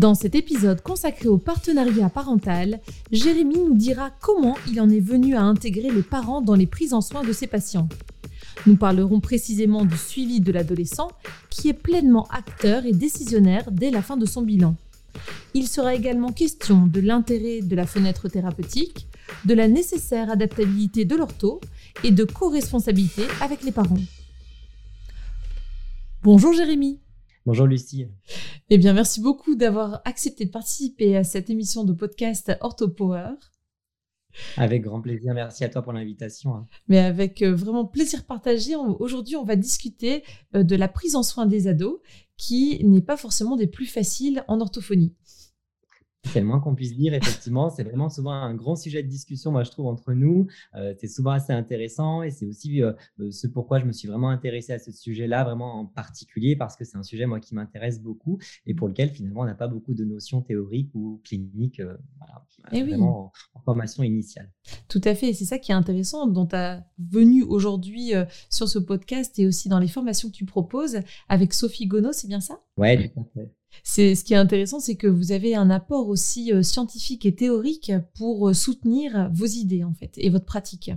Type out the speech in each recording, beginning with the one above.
Dans cet épisode consacré au partenariat parental, Jérémy nous dira comment il en est venu à intégrer les parents dans les prises en soin de ses patients. Nous parlerons précisément du suivi de l'adolescent qui est pleinement acteur et décisionnaire dès la fin de son bilan. Il sera également question de l'intérêt de la fenêtre thérapeutique, de la nécessaire adaptabilité de l'ortho et de co-responsabilité avec les parents. Bonjour Jérémy. Bonjour Lucie. Eh bien, merci beaucoup d'avoir accepté de participer à cette émission de podcast OrthoPower. Avec grand plaisir. Merci à toi pour l'invitation. Hein. Mais avec euh, vraiment plaisir partagé. Aujourd'hui, on va discuter euh, de la prise en soin des ados qui n'est pas forcément des plus faciles en orthophonie. C'est le moins qu'on puisse dire, effectivement. C'est vraiment souvent un grand sujet de discussion, moi, je trouve, entre nous. Euh, c'est souvent assez intéressant et c'est aussi euh, euh, ce pourquoi je me suis vraiment intéressé à ce sujet-là, vraiment en particulier, parce que c'est un sujet, moi, qui m'intéresse beaucoup et pour lequel, finalement, on n'a pas beaucoup de notions théoriques ou cliniques et eh vraiment en, formation initiale. Tout à fait. Et c'est ça qui est intéressant, dont tu as venu aujourd'hui sur ce podcast et aussi dans les formations que tu proposes avec Sophie Gonneau, c'est bien ça? Oui, tout à fait. C'est ce qui est intéressant, c'est que vous avez un apport aussi euh, scientifique et théorique pour euh, soutenir vos idées en fait et votre pratique.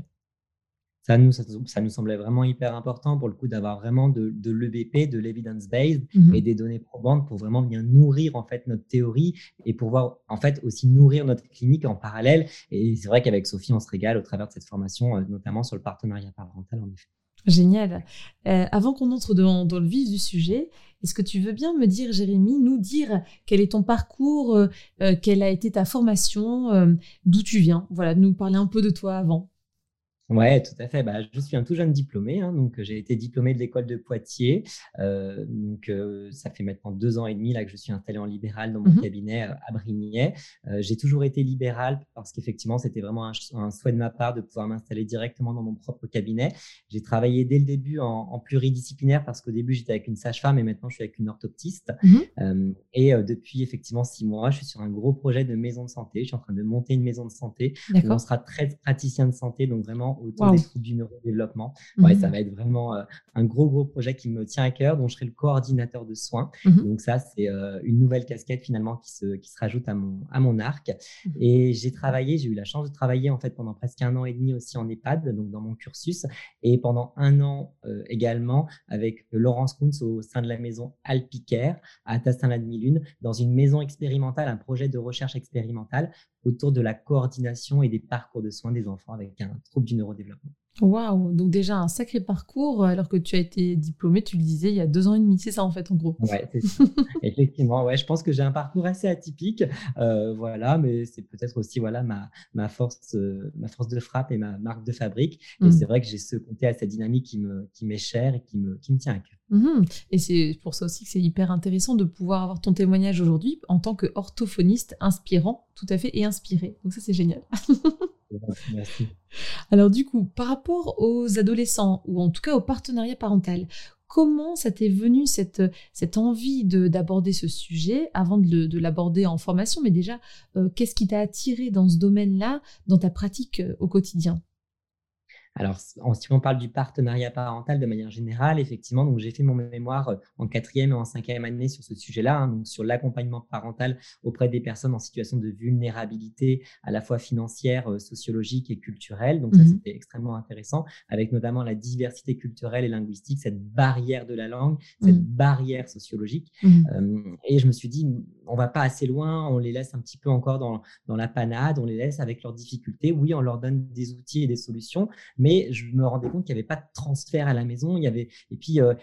Ça nous, ça, nous semblait vraiment hyper important pour le coup d'avoir vraiment de, de l'EBP, de l'evidence-based mhm. et des données probantes pour vraiment bien nourrir en fait notre théorie et pouvoir en fait aussi nourrir notre clinique en parallèle. Et c'est vrai qu'avec Sophie, on se régale au travers de cette formation, euh, notamment sur le partenariat parental en effet. Génial. avant qu'on entre dans, dans, le vif du sujet, est-ce que tu veux bien me dire, Jérémy, nous dire quel est ton parcours, euh, euh, quelle a été ta formation, euh, d'où tu viens? Voilà, nous parler un peu de toi avant. Ouais, tout à fait. Bah, je suis un tout jeune diplômé, hein, donc j'ai été diplômé de l'école de Poitiers. Euh, donc euh, ça fait maintenant deux ans et demi là que je suis installé en libéral dans mon mmh cabinet euh, à Brignais. j'ai toujours été libéral parce qu'effectivement c'était vraiment un, souhait de ma part de pouvoir m'installer directement dans mon propre cabinet. J'ai travaillé dès le début en, pluridisciplinaire parce qu'au début j'étais avec une sage-femme et maintenant je suis avec une orthoptiste. Mmh et depuis effectivement six mois, je suis sur un gros projet de maison de santé. Je suis en train de monter une maison de santé où on sera très praticien de santé, donc vraiment autour des troubles du neurodéveloppement. Ouais, Ça mhm. va être vraiment euh, un gros, gros projet qui me tient à cœur, dont je serai le coordinateur de soins. Mhm. Donc ça, c'est euh, une nouvelle casquette finalement qui se, qui se rajoute à mon, à mon arc. Mhm. Et j'ai travaillé, j'ai eu la chance de travailler en fait pendant presque un an et demi aussi en EHPAD, donc dans mon cursus, et pendant un an euh, également avec Laurence Kuntz au sein de la maison Alpicare à Tassin-la-Demi-Lune, dans une maison expérimentale, un projet de recherche expérimentale autour de la coordination et des parcours de soins des enfants avec un trouble du neurodéveloppement. Waouh Donc déjà un sacré parcours alors que tu as été diplômé, tu le disais, il y a deux ans et demi, c'est ça en fait en gros. Ouais, c'est ça. Effectivement, ouais, je pense que j'ai un parcours assez atypique, euh, voilà, mais c'est peut-être aussi voilà ma, ma force euh, ma force de frappe et ma marque de fabrique. Et mmh. c'est vrai que j'ai ce côté à cette dynamique qui me qui m'est cher et qui me qui me tient à cœur. Mmh. Et c'est pour ça aussi que c'est hyper intéressant de pouvoir avoir ton témoignage aujourd'hui en tant que orthophoniste inspirant, tout à fait, et inspiré. Donc ça, c'est génial. Merci. Alors du coup, par rapport aux adolescents, ou en tout cas au partenariat parental, comment ça t'est venu cette, cette envie d'aborder ce sujet avant de, de l'aborder en formation, mais déjà, euh, qu'est-ce qui t'a attiré dans ce domaine-là, dans ta pratique euh, au quotidien? Alors, si on parle du partenariat parental de manière générale, effectivement, donc j'ai fait mon mémoire euh, en quatrième et en cinquième année sur ce sujet-là, hein, donc sur l'accompagnement parental auprès des personnes en situation de vulnérabilité à la fois financière, euh, sociologique et culturelle. Donc, ça, mmh c'était extrêmement intéressant, avec notamment la diversité culturelle et linguistique, cette barrière de la langue, cette mmh. barrière sociologique. Mmh euh, et je me suis dit, on va pas assez loin, on les laisse un petit peu encore dans, dans la panade, on les laisse avec leurs difficultés. Oui, on leur donne des outils et des solutions, mais je me rendais compte qu'il n'y avait pas de transfert à la maison. Il y avait, et puis, euh,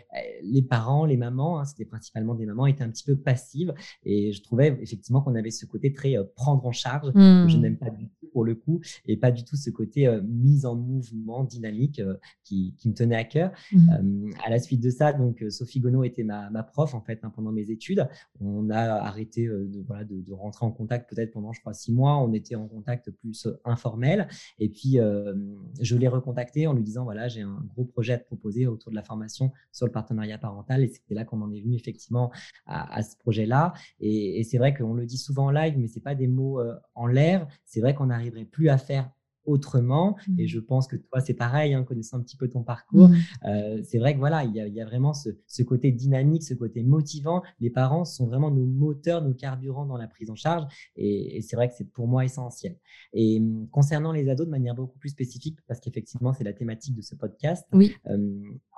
les parents, les mamans, hein, c'était principalement des mamans, étaient un petit peu passives. Et je trouvais effectivement qu'on avait ce côté très euh, prendre en charge, que je mmh. n'aime pas du tout pour le coup, et pas du tout ce côté euh, mise en mouvement dynamique qui, qui, me tenait à cœur. Mmh. à la suite de ça, donc Sophie Gonneau était ma, ma prof en fait hein, pendant mes études. On a arrêté de, voilà, de, de rentrer en contact peut-être pendant, je crois, six mois. On était en contact plus informel. Et puis, je l'ai en lui disant, voilà, j'ai un gros projet à te proposer autour de la formation sur le partenariat parental. Et c'est là qu'on en est venu effectivement à, ce projet-là. Et, c'est vrai qu'on le dit souvent en live, mais c'est pas des mots en l'air. C'est vrai qu'on n'arriverait plus à faire autrement. Et mmh. je pense que toi, c'est pareil, hein, connaissant un petit peu ton parcours. Mmh. Euh, c'est vrai que voilà, il y a, vraiment ce, côté dynamique, ce côté motivant. Les parents sont vraiment nos moteurs, nos carburants dans la prise en charge. Et, c'est vrai que c'est pour moi essentiel. Et mmh, concernant les ados de manière beaucoup plus spécifique, parce qu'effectivement, c'est la thématique de ce podcast. Oui.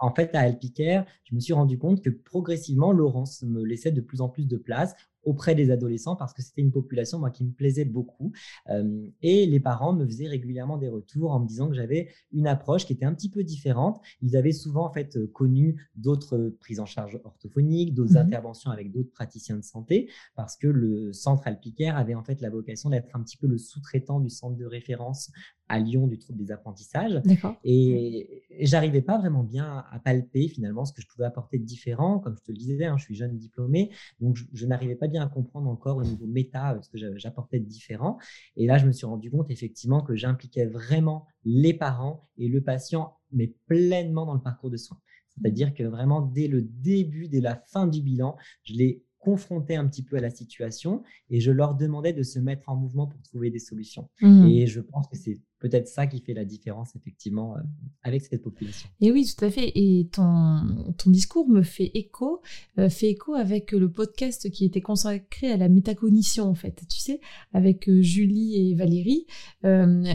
en fait, à Alpicaire, je me suis rendu compte que progressivement, Laurence me laissait de plus en plus de place auprès des adolescents parce que c'était une population moi qui me plaisait beaucoup euh, et les parents me faisaient régulièrement des retours en me disant que j'avais une approche qui était un petit peu différente. Ils avaient souvent en fait euh, connu d'autres prises en charge orthophoniques d'autres mmh interventions avec d'autres praticiens de santé parce que le centre Alpicaire avait en fait la vocation d'être un petit peu le sous-traitant du centre de référence à Lyon du trouble des apprentissages. Et, j'arrivais pas vraiment bien à palper finalement ce que je pouvais apporter de différent. Comme je te le disais, hein, je suis jeune diplômé, donc je, n'arrivais pas bien à comprendre encore au niveau méta ce que j'apportais de différent. Et là, je me suis rendu compte effectivement que j'impliquais vraiment les parents et le patient, mais pleinement dans le parcours de soins. C'est-à-dire que vraiment, dès le début, dès la fin du bilan, je les confrontais un petit peu à la situation et je leur demandais de se mettre en mouvement pour trouver des solutions. Mmh. Et je pense que c'est peut-être ça qui fait la différence, effectivement, euh, avec cette population. Et oui, tout à fait. Et ton, ton discours me fait écho, euh, fait écho avec le podcast qui était consacré à la métacognition, en fait. Tu sais, avec euh, Julie et Valérie,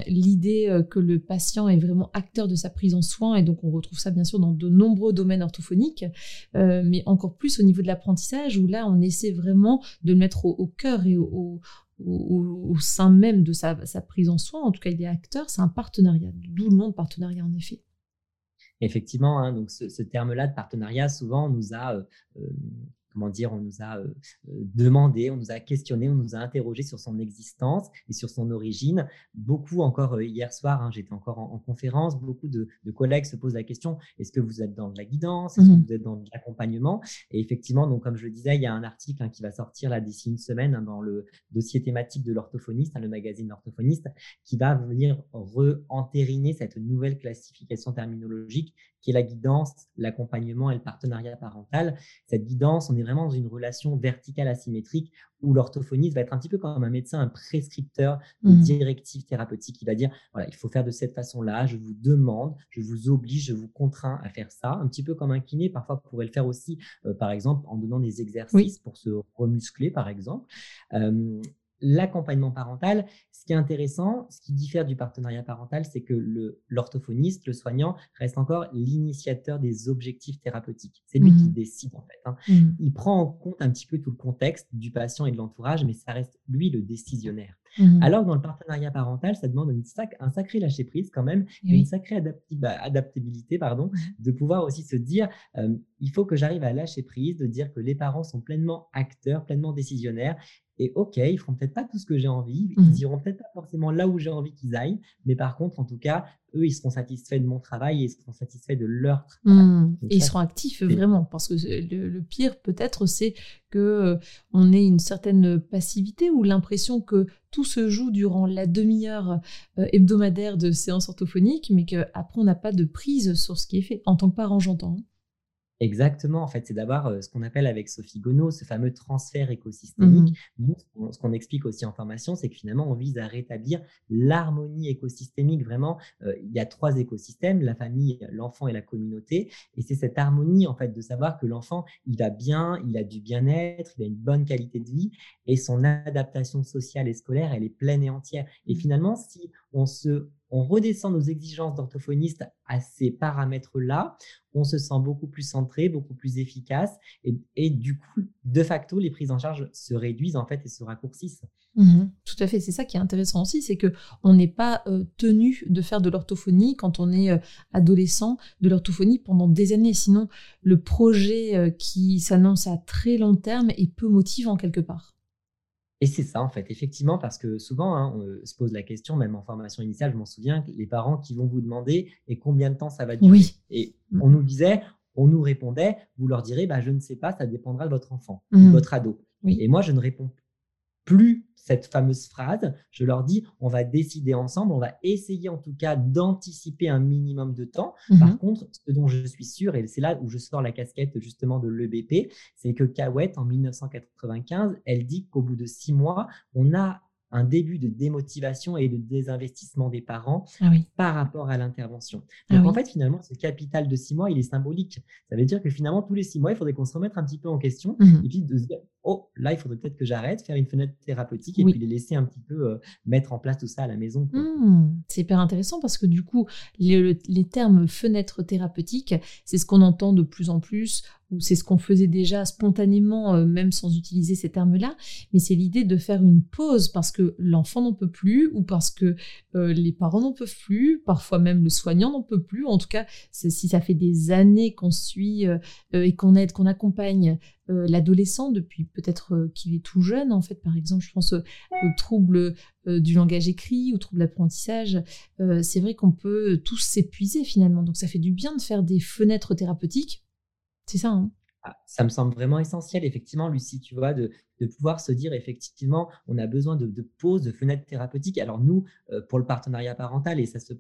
l'idée que le patient est vraiment acteur de sa prise en soin, et donc on retrouve ça bien sûr dans de nombreux domaines orthophoniques, mais encore plus au niveau de l'apprentissage, où là on essaie vraiment de le mettre au, cœur et au, au, sein même de sa, prise en soin, en tout cas il est acteur, c'est un partenariat, d'où le nom de partenariat en effet. Effectivement, hein, donc ce, terme-là de partenariat, souvent, nous a euh, euh, comment dire, on nous a euh, euh, demandé, on nous a questionné, on nous a interrogé sur son existence et sur son origine. Beaucoup encore euh, hier soir, hein, j'étais encore en, conférence, beaucoup de, collègues se posent la question est-ce que vous êtes dans de la guidance, est-ce que mmh vous êtes dans de l'accompagnement? Et effectivement, donc comme je le disais, il y a un article hein, qui va sortir là d'ici une semaine hein, dans le dossier thématique de l'orthophoniste, le magazine L'orthophoniste, qui va venir re-entériner cette nouvelle classification terminologique qui est la guidance, l'accompagnement et le partenariat parental. Cette guidance, on est vraiment dans une relation verticale asymétrique où l'orthophoniste va être un petit peu comme un médecin, un prescripteur de mmh. directives thérapeutiques. Il va dire, voilà, il faut faire de cette façon-là, je vous demande, je vous oblige, je vous contrains à faire ça, un petit peu comme un kiné, parfois vous pourrez le faire aussi, euh, par exemple, en donnant des exercices pour se remuscler, par exemple. Euh, l'accompagnement parental, ce qui est intéressant, ce qui diffère du partenariat parental, c'est que l'orthophoniste, le, soignant, reste encore l'initiateur des objectifs thérapeutiques. C'est lui qui mmh décide en fait. Hein. Mmh. Il prend en compte un petit peu tout le contexte du patient et de l'entourage, mais ça reste lui le décisionnaire. Mmh Alors que dans le partenariat parental, ça demande une un sacré lâcher prise quand même, une sacrée bah, adaptabilité, pardon, de pouvoir aussi se dire, euh, il faut que j'arrive à lâcher prise, de dire que les parents sont pleinement acteurs, pleinement décisionnaires et ok, ils feront peut-être pas tout ce que j'ai envie, ils mmh. iront peut-être pas forcément là où j'ai envie qu'ils aillent, mais par contre, en tout cas, eux, ils seront satisfaits de mon travail et ils seront satisfaits de leur travail. Mmh. et ils seront actifs vraiment, parce que le, pire peut-être, c'est que euh, on ait une certaine passivité ou l'impression que tout se joue durant la demi-heure euh, hebdomadaire de séance orthophonique, mais qu'après on n'a pas de prise sur ce qui est fait. En tant que parent, j'entends. Hein. Exactement, en fait, c'est d'avoir ce qu'on appelle avec Sophie Gonneau ce fameux transfert écosystémique. Mmh ce qu'on explique aussi en formation, c'est que finalement, on vise à rétablir l'harmonie écosystémique. Vraiment, il y a trois écosystèmes, la famille, l'enfant et la communauté. Et c'est cette harmonie, en fait, de savoir que l'enfant, il va bien, il a du bien-être, il a une bonne qualité de vie et son adaptation sociale et scolaire, elle est pleine et entière. Et mmh. finalement, si on se on redescend nos exigences d'orthophoniste à ces paramètres-là, on se sent beaucoup plus centré, beaucoup plus efficace. Et, du coup, de facto, les prises en charge se réduisent en fait et se raccourcissent. Mmh tout à fait. C'est ça qui est intéressant aussi, c'est que on n'est pas euh, tenu de faire de l'orthophonie quand on est euh, adolescent, de l'orthophonie pendant des années. Sinon, le projet euh, qui s'annonce à très long terme est peu motivant quelque part. Et c'est ça, en fait, effectivement, parce que souvent, hein, on se pose la question, même en formation initiale, je m'en souviens, les parents qui vont vous demander et combien de temps ça va durer. Oui. Et mmh. on nous disait, on nous répondait, vous leur direz, bah, je ne sais pas, ça dépendra de votre enfant, de mmh. votre ado. Et moi, je ne réponds plus cette fameuse phrase, je leur dis, on va décider ensemble, on va essayer en tout cas d'anticiper un minimum de temps. Par mmh contre, ce dont je suis sûr, et c'est là où je sors la casquette justement de l'EBP, c'est que Cahouette, en 1995, elle dit qu'au bout de six mois, on a un début de démotivation et de désinvestissement des parents ah par rapport à l'intervention. Ah Donc en fait, finalement, ce capital de six mois, il est symbolique. Ça veut dire que finalement, tous les six mois, il faudrait qu'on se remette un petit peu en question mmh et puis de se dire, oh, là, il faudrait peut-être que j'arrête, faire une fenêtre thérapeutique et puis les laisser un petit peu euh, mettre en place tout ça à la maison. Mmh. c'est hyper intéressant parce que du coup, les, termes fenêtre thérapeutique, c'est ce qu'on entend de plus en plus ou c'est ce qu'on faisait déjà spontanément, euh, même sans utiliser ces termes-là, mais c'est l'idée de faire une pause parce que l'enfant n'en peut plus ou parce que euh, les parents n'en peuvent plus, parfois même le soignant n'en peut plus. En tout cas, si ça fait des années qu'on suit et qu'on aide, qu'on accompagne euh, l'adolescent depuis peut-être euh, qu'il est tout jeune en fait par exemple je pense aux troubles euh, du langage écrit ou troubles d'apprentissage c'est vrai qu'on peut tous s'épuiser finalement donc ça fait du bien de faire des fenêtres thérapeutiques c'est ça hein ah, ça me semble vraiment essentiel, effectivement, Lucie, tu vois, de, pouvoir se dire, effectivement, on a besoin de, de pauses, de fenêtres thérapeutiques. Alors nous, pour le partenariat parental, et ça se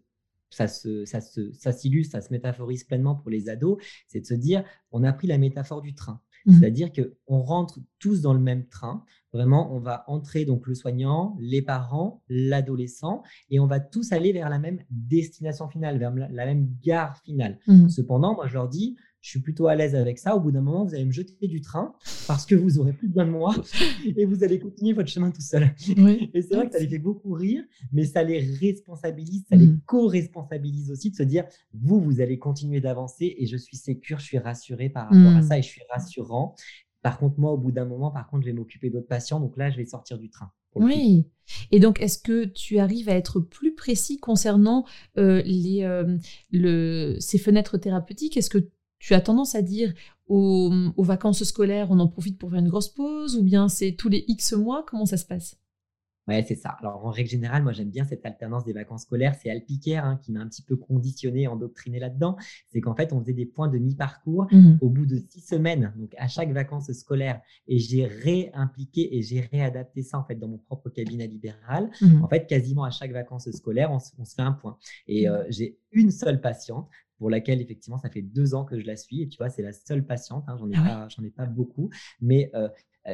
ça se, ça, se, ça s'illustre, ça se métaphorise pleinement pour les ados, c'est de se dire, on a pris la métaphore du train. Mmh. C'est-à-dire qu'on rentre tous dans le même train. Vraiment, on va entrer donc le soignant, les parents, l'adolescent, et on va tous aller vers la même destination finale, vers la même gare finale. Mmh. Cependant, moi, je leur dis, je suis plutôt à l'aise avec ça. Au bout d'un moment, vous allez me jeter du train parce que vous aurez plus besoin de moi et vous allez continuer votre chemin tout seul. Et c'est vrai que ça les fait beaucoup rire, mais ça les responsabilise, ça les mmh. co-responsabilise aussi de se dire, vous, vous allez continuer d'avancer et je suis sécure, je suis rassurée par rapport à mmh. ça et je suis rassurant. Par contre, moi, au bout d'un moment, par contre, je vais m'occuper d'autres patients. Donc là, je vais sortir du train. Oui. Et donc, est-ce que tu arrives à être plus précis concernant euh, les, euh, le, ces fenêtres thérapeutiques? Est-ce que tu as tendance à dire aux, vacances scolaires, on en profite pour faire une grosse pause, ou bien c'est tous les X mois Comment ça se passe? Ouais, c'est ça. Alors, en règle générale, moi, j'aime bien cette alternance des vacances scolaires. C'est Alpicaire hein, qui m'a un petit peu conditionné, endoctriné là-dedans. C'est qu'en fait, on faisait des points de mi-parcours mmh au bout de six semaines, donc à chaque vacances scolaires. Et j'ai réimpliqué et j'ai réadapté ça, en fait, dans mon propre cabinet libéral. Mmh en fait, quasiment à chaque vacances scolaires, on, se fait un point. Et mmh. euh, j'ai une seule patiente pour laquelle effectivement ça fait deux ans que je la suis. Et tu vois c'est la seule patiente hein, j'en ai ah pas ai pas beaucoup. Mais euh,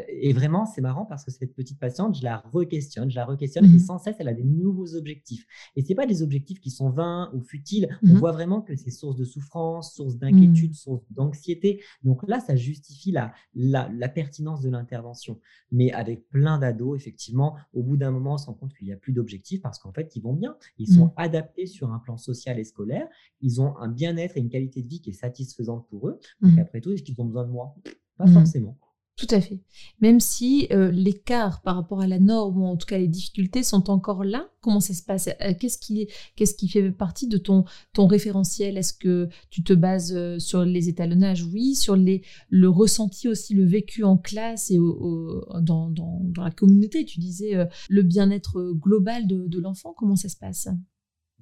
et vraiment, c'est marrant parce que cette petite patiente, je la re-questionne, je la re-questionne et mmh sans cesse, elle a des nouveaux objectifs. Et ce pas des objectifs qui sont vains ou futiles. On mmh voit vraiment que c'est source de souffrance, source d'inquiétude, mmh. source d'anxiété. Donc là, ça justifie la, la, pertinence de l'intervention. Mais avec plein d'ados, effectivement, au bout d'un moment, on se rend compte qu'il n'y a plus d'objectifs parce qu'en fait, ils vont bien. Ils sont adaptés sur un plan social et scolaire. Ils ont un bien-être et une qualité de vie qui est satisfaisante pour eux. Donc après tout, est-ce qu'ils ont besoin de moi? Pas forcément. Tout à fait. Même si euh, l'écart par rapport à la norme, ou en tout cas les difficultés sont encore là, comment ça se passe? Euh, qu'est-ce, qui, fait partie de ton, référentiel? Est-ce que tu te bases euh, sur les étalonnages? Oui. Sur les, le ressenti aussi, le vécu en classe et dans, dans, dans, la communauté Tu disais le bien-être global de, de l'enfant, comment ça se passe?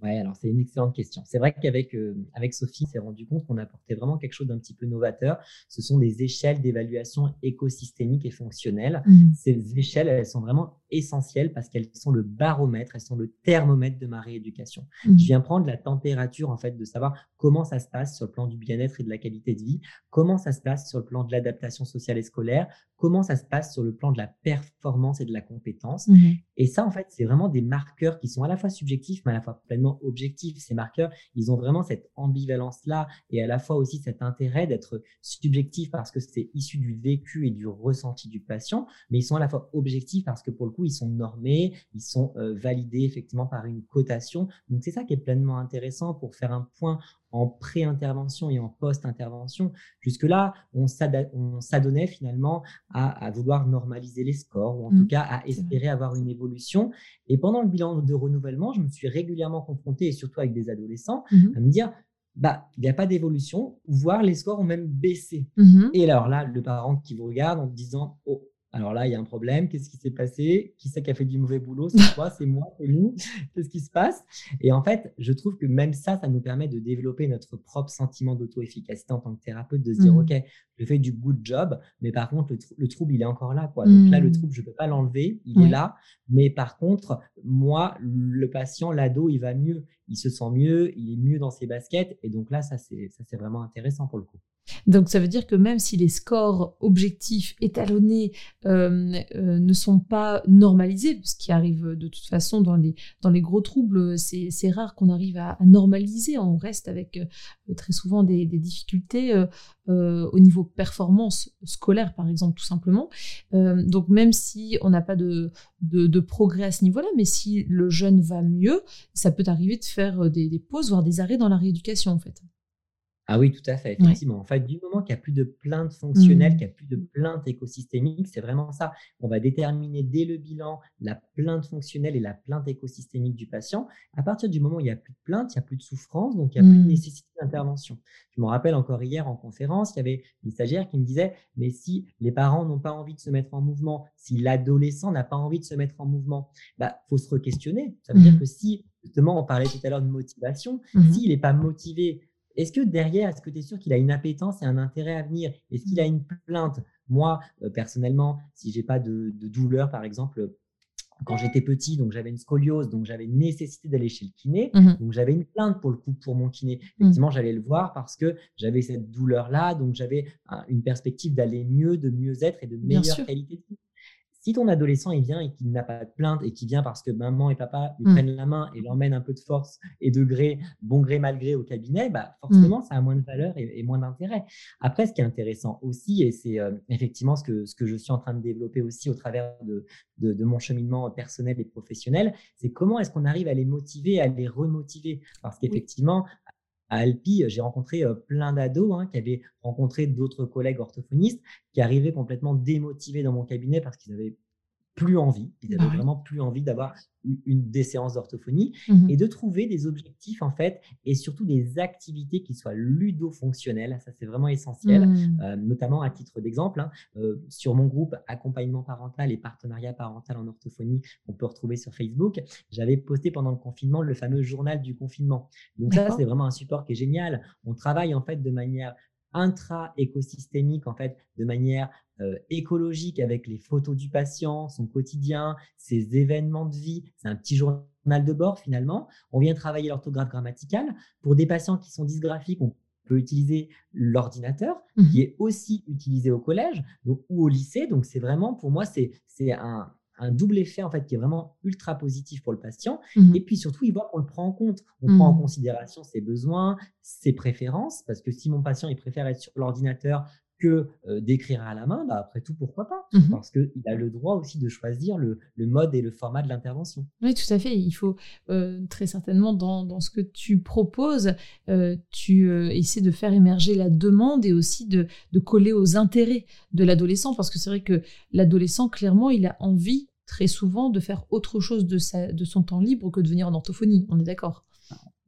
Ouais, alors c'est une excellente question. C'est vrai qu'avec euh, avec Sophie, s'est rendu compte qu'on apportait vraiment quelque chose d'un petit peu novateur. Ce sont des échelles d'évaluation écosystémique et fonctionnelle. Mmh. Ces échelles, elles sont vraiment essentielles parce qu'elles sont le baromètre, elles sont le thermomètre de ma rééducation. Mmh. Je viens prendre la température en fait de savoir comment ça se passe sur le plan du bien-être et de la qualité de vie, comment ça se passe sur le plan de l'adaptation sociale et scolaire, comment ça se passe sur le plan de la performance et de la compétence. Mmh. Et ça, en fait, c'est vraiment des marqueurs qui sont à la fois subjectifs, mais à la fois pleinement objectifs. Ces marqueurs, ils ont vraiment cette ambivalence-là et à la fois aussi cet intérêt d'être subjectifs parce que c'est issu du vécu et du ressenti du patient, mais ils sont à la fois objectifs parce que pour le coup, coup, ils sont normés, ils sont validés effectivement par une cotation. Donc, c'est ça qui est pleinement intéressant pour faire un point en pré-intervention et en post-intervention. Jusque-là, on s'adonnait finalement à, vouloir normaliser les scores, ou en tout mmh. cas à espérer avoir une évolution. Et pendant le bilan de renouvellement, je me suis régulièrement confronté, et surtout avec des adolescents, mmh à me dire, bah, il n'y a pas d'évolution, voire les scores ont même baissé. Mmh et alors là, le parent qui vous regarde en disant, oh, alors là, il y a un problème. Qu'est-ce qui s'est passé? Qui c'est qui a fait du mauvais boulot? C'est toi, c'est moi, c'est nous Qu'est-ce qui se passe? Et en fait, je trouve que même ça, ça nous permet de développer notre propre sentiment d'auto-efficacité en tant que thérapeute, de se dire, mmh. OK, je fais du good job, mais par contre, le, trouble, il est encore là. Quoi. Donc là, le mmh. trouble, je ne peux pas l'enlever, il est là. Mais par contre, moi, le patient, l'ado, il va mieux. Il se sent mieux, il est mieux dans ses baskets. Et donc là, ça, c'est vraiment intéressant pour le coup. Donc ça veut dire que même si les scores objectifs étalonnés euh, euh, ne sont pas normalisés, ce qui arrive de toute façon dans les, dans les gros troubles, c'est rare qu'on arrive à, normaliser, on reste avec euh, très souvent des, difficultés au niveau performance scolaire par exemple tout simplement. donc même si on n'a pas de, de, progrès à ce niveau-là, mais si le jeune va mieux, ça peut arriver de faire des, des pauses, voire des arrêts dans la rééducation en fait. Ah oui, tout à fait, effectivement. En fait, du moment qu'il n'y a plus de plainte fonctionnelle, mmh. qu'il n'y a plus de plainte écosystémique, c'est vraiment ça. On va déterminer dès le bilan la plainte fonctionnelle et la plainte écosystémique du patient. À partir du moment où il n'y a plus de plainte, il n'y a plus de souffrance, donc il n'y a plus de mmh. nécessité d'intervention. Je me rappelle encore hier en conférence, il y avait une stagiaire qui me disait, mais si les parents n'ont pas envie de se mettre en mouvement, si l'adolescent n'a pas envie de se mettre en mouvement, il bah, faut se re-questionner. Ça veut dire mmh. que si, justement, on parlait tout à l'heure de motivation, s'il n'est pas motivé est-ce que derrière, est-ce que tu es sûr qu'il a une appétence et un intérêt à venir? Est-ce qu'il a une plainte? Moi, euh, personnellement, si j'ai pas de, douleur, par exemple, quand j'étais petit, donc j'avais une scoliose, donc j'avais une nécessité d'aller chez le kiné, mmh donc j'avais une plainte pour le coup pour mon kiné. Mmh. Effectivement, j'allais le voir parce que j'avais cette douleur-là, donc j'avais une perspective d'aller mieux, de mieux être et de meilleure qualité de vie. Si ton adolescent il vient et qu'il n'a pas de plainte et qu'il vient parce que maman et papa lui mmh. prennent la main et l'emmènent un peu de force et de gré, bon gré, mal gré au cabinet, bah forcément, mmh. ça a moins de valeur et, moins d'intérêt. Après, ce qui est intéressant aussi, et c'est euh, effectivement ce que, ce que je suis en train de développer aussi au travers de, de, mon cheminement personnel et professionnel, c'est comment est-ce qu'on arrive à les motiver, à les remotiver? Parce qu'effectivement, à Alpi, j'ai rencontré plein d'ados hein, qui avaient rencontré d'autres collègues orthophonistes qui arrivaient complètement démotivés dans mon cabinet parce qu'ils avaient plus envie, ils avaient bah vraiment plus envie d'avoir une des séances d'orthophonie mmh et de trouver des objectifs en fait et surtout des activités qui soient ludo-fonctionnelles. Ça c'est vraiment essentiel, mmh. euh, notamment à titre d'exemple hein, euh, sur mon groupe accompagnement parental et partenariat parental en orthophonie qu'on peut retrouver sur Facebook. J'avais posté pendant le confinement le fameux journal du confinement. Donc ça c'est vraiment un support qui est génial. On travaille en fait de manière intra-écosystémique, en fait, de manière euh, écologique avec les photos du patient, son quotidien, ses événements de vie. C'est un petit journal de bord finalement. On vient travailler l'orthographe grammaticale. Pour des patients qui sont dysgraphiques, on peut utiliser l'ordinateur, mmh qui est aussi utilisé au collège donc, ou au lycée. Donc, c'est vraiment, pour moi, c'est un, un double effet en fait qui est vraiment ultra positif pour le patient. Mmh et puis surtout, il voit qu'on le prend en compte. On prend en mmh. considération ses besoins, ses préférences, parce que si mon patient il préfère être sur l'ordinateur que euh, d'écrire à la main, bah, après tout, pourquoi pas? Mmh Parce qu'il a le droit aussi de choisir le, mode et le format de l'intervention. Oui, tout à fait. Il faut euh, très certainement, dans, ce que tu proposes, euh, tu essaies de faire émerger la demande et aussi de, de coller aux intérêts de l'adolescent, parce que c'est vrai que l'adolescent, clairement, il a envie très souvent de faire autre chose de, sa, de son temps libre que de venir en orthophonie. On est d'accord?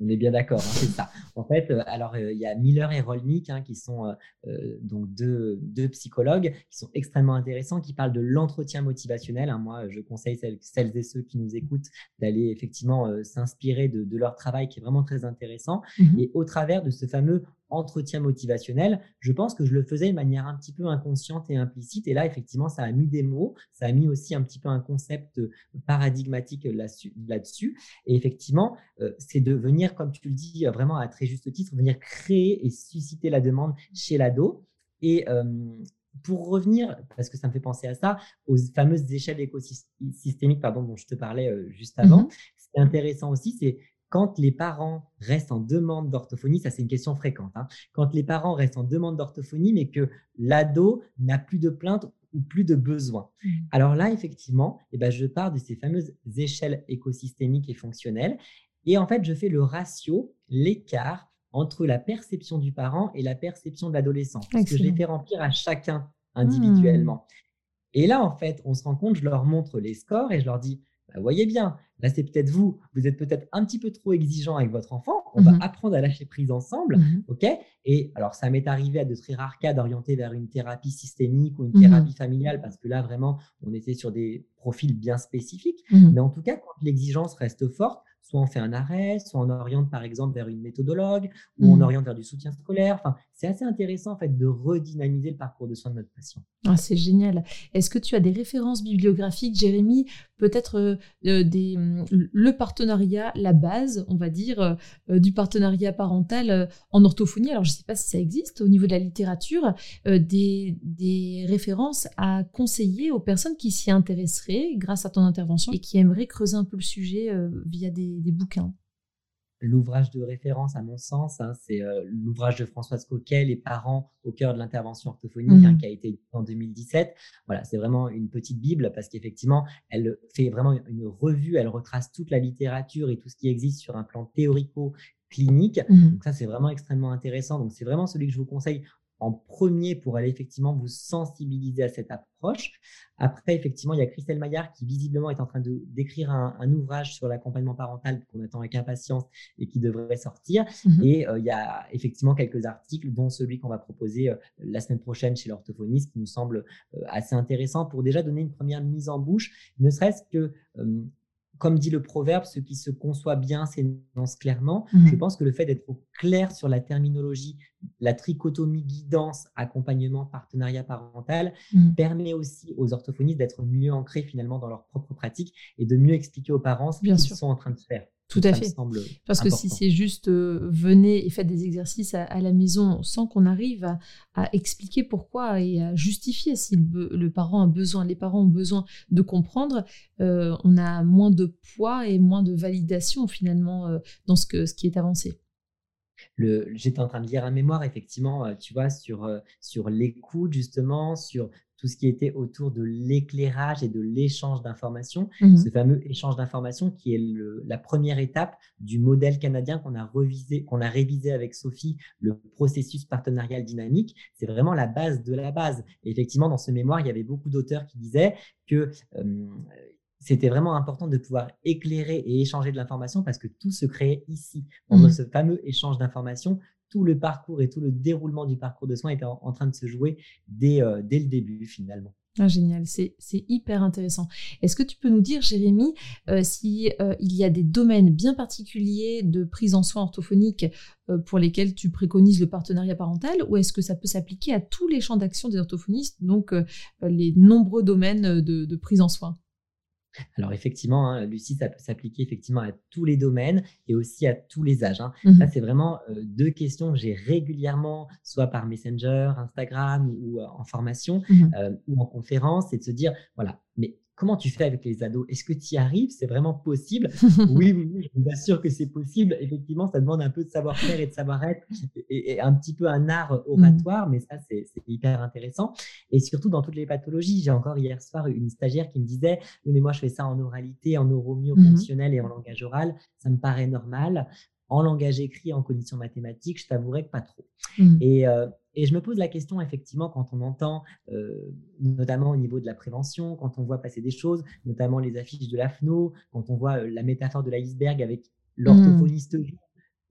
On est bien d'accord, hein, c'est ça. En fait, euh, alors euh, il y a Miller et Rolnick hein, qui sont euh, donc deux, deux, psychologues qui sont extrêmement intéressants, qui parlent de l'entretien motivationnel. Hein. Moi, je conseille celles, et ceux qui nous écoutent d'aller effectivement s'inspirer de, leur travail qui est vraiment très intéressant. Mmh et au travers de ce fameux entretien motivationnel, je pense que je le faisais de manière un petit peu inconsciente et implicite. Et là, effectivement, ça a mis des mots, ça a mis aussi un petit peu un concept paradigmatique là-dessus. et effectivement, euh, c'est de venir, comme tu le dis vraiment à très juste titre, venir créer et susciter la demande chez l'ado. Et euh, pour revenir, parce que ça me fait penser à ça, aux fameuses échelles écosystémiques pardon, dont je te parlais euh, juste avant, mmh ce qui est intéressant aussi, c'est quand les parents restent en demande d'orthophonie, ça c'est une question fréquente, hein, quand les parents restent en demande d'orthophonie, mais que l'ado n'a plus de plainte ou plus de besoin. Mmh. Alors là, effectivement, eh ben, je pars de ces fameuses échelles écosystémiques et fonctionnelles. Et en fait, je fais le ratio, l'écart entre la perception du parent et la perception de l'adolescent. Parce que je les fais remplir à chacun individuellement. Mmh. Et là, en fait, on se rend compte, je leur montre les scores et je leur dis, bah, voyez bien, là, c'est peut-être vous, vous êtes peut-être un petit peu trop exigeant avec votre enfant. On va mmh apprendre à lâcher prise ensemble. OK? Et alors, ça m'est arrivé à de très rares cas d'orienter vers une thérapie systémique ou une thérapie familiale parce que là, vraiment, on était sur des profils bien spécifiques. Mais en tout cas, quand l'exigence reste forte, soit on fait un arrêt, soit on oriente par exemple vers une méthodologue, ou on mmh. oriente vers du soutien scolaire. Enfin, c'est assez intéressant en fait de redynamiser le parcours de soins de notre patient. Ah, c'est génial. Est-ce que tu as des références bibliographiques, Jérémy? Peut-être euh, euh, des, mmh, le partenariat, la base, on va dire, euh, du partenariat parental en orthophonie. Alors, je ne sais pas si ça existe au niveau de la littérature, des, des références à conseiller aux personnes qui s'y intéresseraient grâce à ton intervention et qui aimeraient creuser un peu le sujet via des, des bouquins l'ouvrage de référence, à mon sens, hein, c'est euh, l'ouvrage de Françoise Coquet, Les parents au cœur de l'intervention orthophonique, hein, mmh. qui a été édité en 2017. Voilà, c'est vraiment une petite bible parce qu'effectivement, elle fait vraiment une revue, elle retrace toute la littérature et tout ce qui existe sur un plan théorico-clinique. Mmh. Donc ça, c'est vraiment extrêmement intéressant. Donc c'est vraiment celui que je vous conseille en premier pour aller effectivement vous sensibiliser à cette approche. Après, effectivement, il y a Christelle Maillard qui visiblement est en train de d'écrire un, ouvrage sur l'accompagnement parental qu'on attend avec impatience et qui devrait sortir. Mhm. Et euh, il y a effectivement quelques articles, dont celui qu'on va proposer euh, la semaine prochaine chez l'orthophoniste, qui nous semble euh, assez intéressant pour déjà donner une première mise en bouche, ne serait-ce que comme dit le proverbe, ce qui se conçoit bien s'énonce clairement. Mhm. Je pense que le fait d'être clair sur la terminologie, la trichotomie guidance, accompagnement, partenariat parental, mhm. permet aussi aux orthophonistes d'être mieux ancrés finalement dans leur propre pratique et de mieux expliquer aux parents ce qu'ils sont en train de faire. Tout à fait. Parce que si c'est juste euh, venez et faites des exercices à, la maison sans qu'on arrive à, expliquer pourquoi et à justifier si le, parent a besoin, les parents ont besoin de comprendre, euh, on a moins de poids et moins de validation finalement euh, dans ce, que, ce qui est avancé. J'étais en train de lire un mémoire, effectivement, tu vois, sur, sur l'écoute, justement, sur tout ce qui était autour de l'éclairage et de l'échange d'informations, mmh ce fameux échange d'informations qui est la première étape du modèle canadien qu'on a revisé, qu'on a révisé avec Sophie, le processus partenarial dynamique. C'est vraiment la base de la base. Et effectivement, dans ce mémoire, il y avait beaucoup d'auteurs qui disaient que c'était vraiment important de pouvoir éclairer et échanger de l'information parce que tout se créait ici, dans mmh ce fameux échange d'informations tout le parcours et tout le déroulement du parcours de soins était en, train de se jouer dès, euh, dès le début finalement. Ah, génial, c'est hyper intéressant. Est-ce que tu peux nous dire, Jérémy, euh, s'il euh, y a des domaines bien particuliers de prise en soins orthophoniques pour lesquels tu préconises le partenariat parental, ou est-ce que ça peut s'appliquer à tous les champs d'action des orthophonistes, donc les nombreux domaines de prise en soins? Alors effectivement, hein, Lucie, ça peut s'appliquer effectivement à tous les domaines et aussi à tous les âges. Hein. Mmh ça, c'est vraiment euh, deux questions que j'ai régulièrement, soit par Messenger, Instagram ou, euh, en formation mmh euh, ou en conférence, c'est de se dire, voilà, mais Comment tu fais avec les ados? Est-ce que tu y arrives? C'est vraiment possible? Oui, oui, je vous assure que c'est possible. Effectivement, ça demande un peu de savoir-faire et de savoir-être et, un petit peu un art mmh. oratoire, mais ça, c'est hyper intéressant. Et surtout dans toutes les pathologies. J'ai encore hier soir une stagiaire qui me disait Oui, mais moi, je fais ça en oralité, en neuromyo mmh fonctionnel et en langage oral. Ça me paraît normal. En langage écrit, en cognition mathématique, je t'avouerai que pas trop. Mmh. Et, euh, et je me pose la question, effectivement, quand on entend, euh, notamment au niveau de la prévention, quand on voit passer des choses, notamment les affiches de l'AFNO, quand on voit euh, la métaphore de l'iceberg avec l'orthophoniste mmh.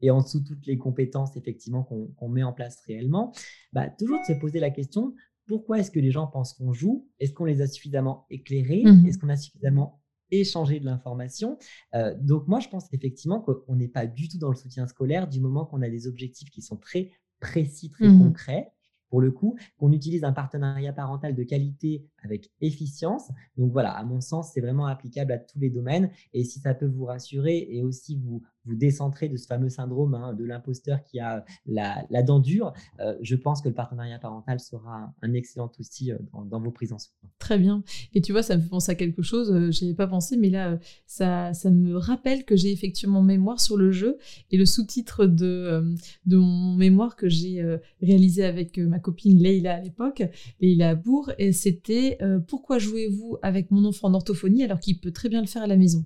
et en dessous toutes les compétences, effectivement, qu'on met en place réellement, bah, toujours de se poser la question, pourquoi est-ce que les gens pensent qu'on joue? Est-ce qu'on les a suffisamment éclairés? Mmh Est-ce qu'on a suffisamment échangé de l'information. Euh, donc moi, je pense effectivement qu'on n'est pas du tout dans le soutien scolaire du moment qu'on a des objectifs qui sont très précis, très mmh concret. Pour le coup, qu'on utilise un partenariat parental de qualité avec efficience. Donc voilà, à mon sens, c'est vraiment applicable à tous les domaines. Et si ça peut vous rassurer et aussi vous, vous décentrer de ce fameux syndrome hein, de l'imposteur qui a la, la dent dure, euh, je pense que le partenariat parental sera un excellent outil euh, dans, vos prises en soin. Très bien. Et tu vois, ça me fait penser à quelque chose, euh, je n'y pas pensé, mais là, ça, ça me rappelle que j'ai effectivement mon mémoire sur le jeu et le sous-titre de, mon mémoire que j'ai réalisé avec ma copine Leïla à l'époque, Leïla Bourg, et c'était Pourquoi jouez-vous avec mon enfant en orthophonie alors qu'il peut très bien le faire à la maison?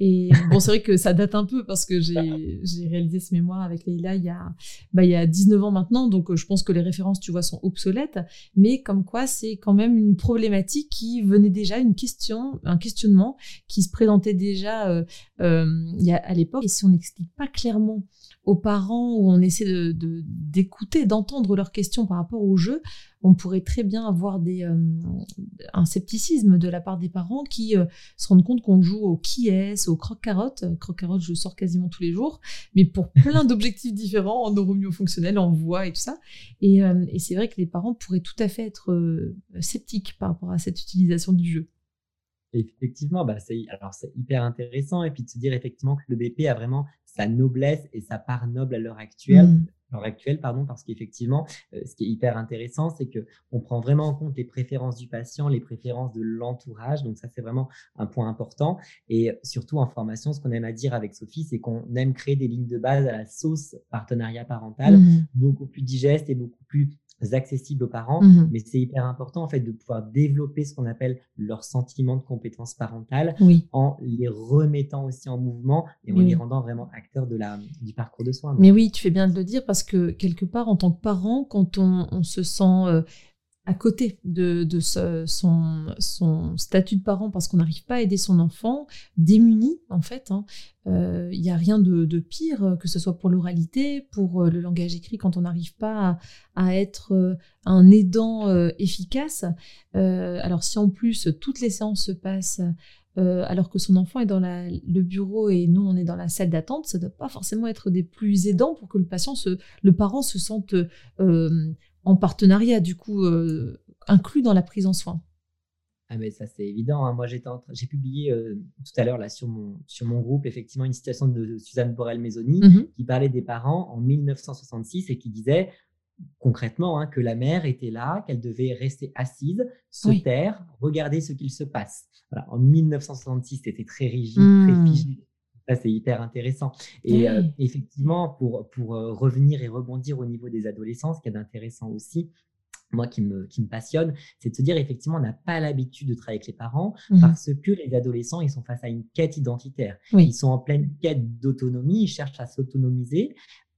Et bon, c'est vrai que ça date un peu parce que j'ai réalisé ce mémoire avec Leïla il y, a, bah, il y a 19 ans maintenant, donc euh, je pense que les références, tu vois, sont obsolètes, mais comme quoi c'est quand même une problématique qui venait déjà, une question, un questionnement qui se présentait déjà euh, euh, il y a, à l'époque. Et si on n'explique pas clairement aux parents ou on essaie d'écouter, d'entendre leurs questions par rapport au jeu, on pourrait très bien avoir des, euh, un scepticisme de la part des parents qui euh, se rendent compte qu'on joue au qui est, au croque-carotte. Croque-carotte, je sors quasiment tous les jours, mais pour plein d'objectifs différents, en neuromyo-fonctionnel, en voix et tout ça. Et, euh, et c'est vrai que les parents pourraient tout à fait être sceptiques par rapport à cette utilisation du jeu. Effectivement, bah c'est alors c'est hyper intéressant et puis de se dire effectivement que le BP a vraiment sa noblesse et sa part noble à l'heure actuelle. Mmh. L'heure actuelle, pardon, parce qu'effectivement, euh, ce qui est hyper intéressant, c'est que on prend vraiment en compte les préférences du patient, les préférences de l'entourage. Donc ça, c'est vraiment un point important. Et surtout en formation, ce qu'on aime à dire avec Sophie, c'est qu'on aime créer des lignes de base à la sauce partenariat parental, mmh. beaucoup plus digeste et beaucoup plus accessibles aux parents, mmh mais c'est hyper important en fait de pouvoir développer ce qu'on appelle leur sentiment de compétence parentale en les remettant aussi en mouvement et en les rendant vraiment acteurs de la, du parcours de soins. Mais oui, tu fais bien de le dire parce que quelque part, en tant que parent, quand on, se sent euh, à côté de, son, statut de parent parce qu'on n'arrive pas à aider son enfant, démuni en fait. Il hein. euh, n'y a rien de, pire, que ce soit pour l'oralité, pour euh, le langage écrit, quand on n'arrive pas à, être euh, un aidant efficace. alors si en plus toutes les séances se passent alors que son enfant est dans le bureau et nous on est dans la salle d'attente, ça ne doit pas forcément être des plus aidants pour que le patient, le parent se sente en partenariat, du coup, euh, inclus dans la prise en soin. Ah mais ça c'est évident. Hein. Moi j'ai publié euh, tout à l'heure là sur mon sur mon groupe effectivement une citation de Suzanne Borel-Maisoni mhm. qui parlait des parents en 1966 et qui disait concrètement hein, que la mère était là, qu'elle devait rester assise, se taire, regarder ce qu'il se passe. En 1966 c'était très rigide, très hmm. figé. Ça, c'est hyper intéressant. Et euh, effectivement, pour, pour revenir et rebondir au niveau des adolescents, ce qui est intéressant aussi, moi qui me, qui me passionne, c'est de se dire effectivement, on n'a pas l'habitude de travailler avec les parents mmh parce que les adolescents, ils sont face à une quête identitaire. Ils sont en pleine quête d'autonomie, ils cherchent à s'autonomiser.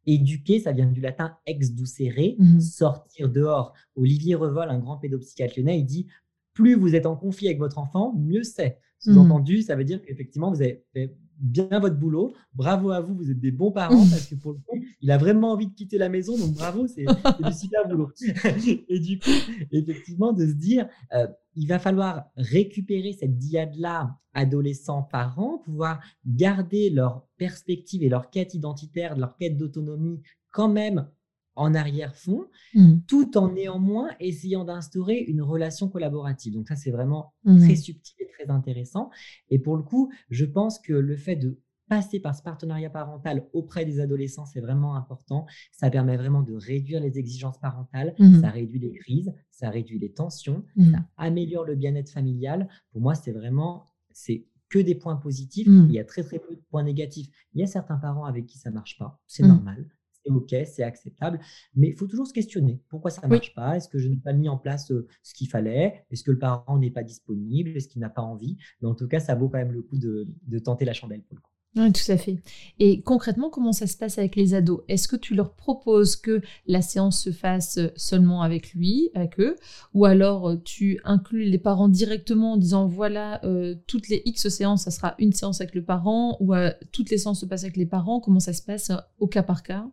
Éduquer, ça vient du latin ex ducere, mmh sortir dehors. Olivier Revol, un grand pédopsychiatre lyonnais, il dit plus vous êtes en conflit avec votre enfant, mieux c'est. Mmh. Sous-entendu, ça veut dire qu'effectivement, vous avez fait bien votre boulot. Bravo à vous, vous êtes des bons parents parce que pour le coup, il a vraiment envie de quitter la maison. Donc bravo, c'est du super boulot. et du coup, effectivement, de se dire, euh, il va falloir récupérer cette diade-là, adolescents-parents, pouvoir garder leur perspective et leur quête identitaire, leur quête d'autonomie quand même en arrière-fond, mmh. tout en néanmoins essayant d'instaurer une relation collaborative. Donc ça, c'est vraiment mmh. très subtil et très intéressant. Et pour le coup, je pense que le fait de passer par ce partenariat parental auprès des adolescents, c'est vraiment important. Ça permet vraiment de réduire les exigences parentales, mmh. ça réduit les crises, ça réduit les tensions, ça améliore le bien-être familial. Pour moi, c'est vraiment, c'est que des points positifs. Il y a très très peu de points négatifs. Il y a certains parents avec qui ça marche pas, c'est normal c'est OK, c'est acceptable. Mais il faut toujours se questionner. Pourquoi ça ne marche pas? Est-ce que je n'ai pas mis en place ce qu'il fallait? Est-ce que le parent n'est pas disponible? Est-ce qu'il n'a pas envie? Mais en tout cas, ça vaut quand même le coup de, tenter la chandelle pour le coup. Oui, tout à fait. Et concrètement, comment ça se passe avec les ados? Est-ce que tu leur proposes que la séance se fasse seulement avec lui, avec eux? Ou alors tu inclus les parents directement en disant voilà, toutes les X séances, ça sera une séance avec le parent Ou toutes les séances se passent avec les parents? Comment ça se passe au cas par cas?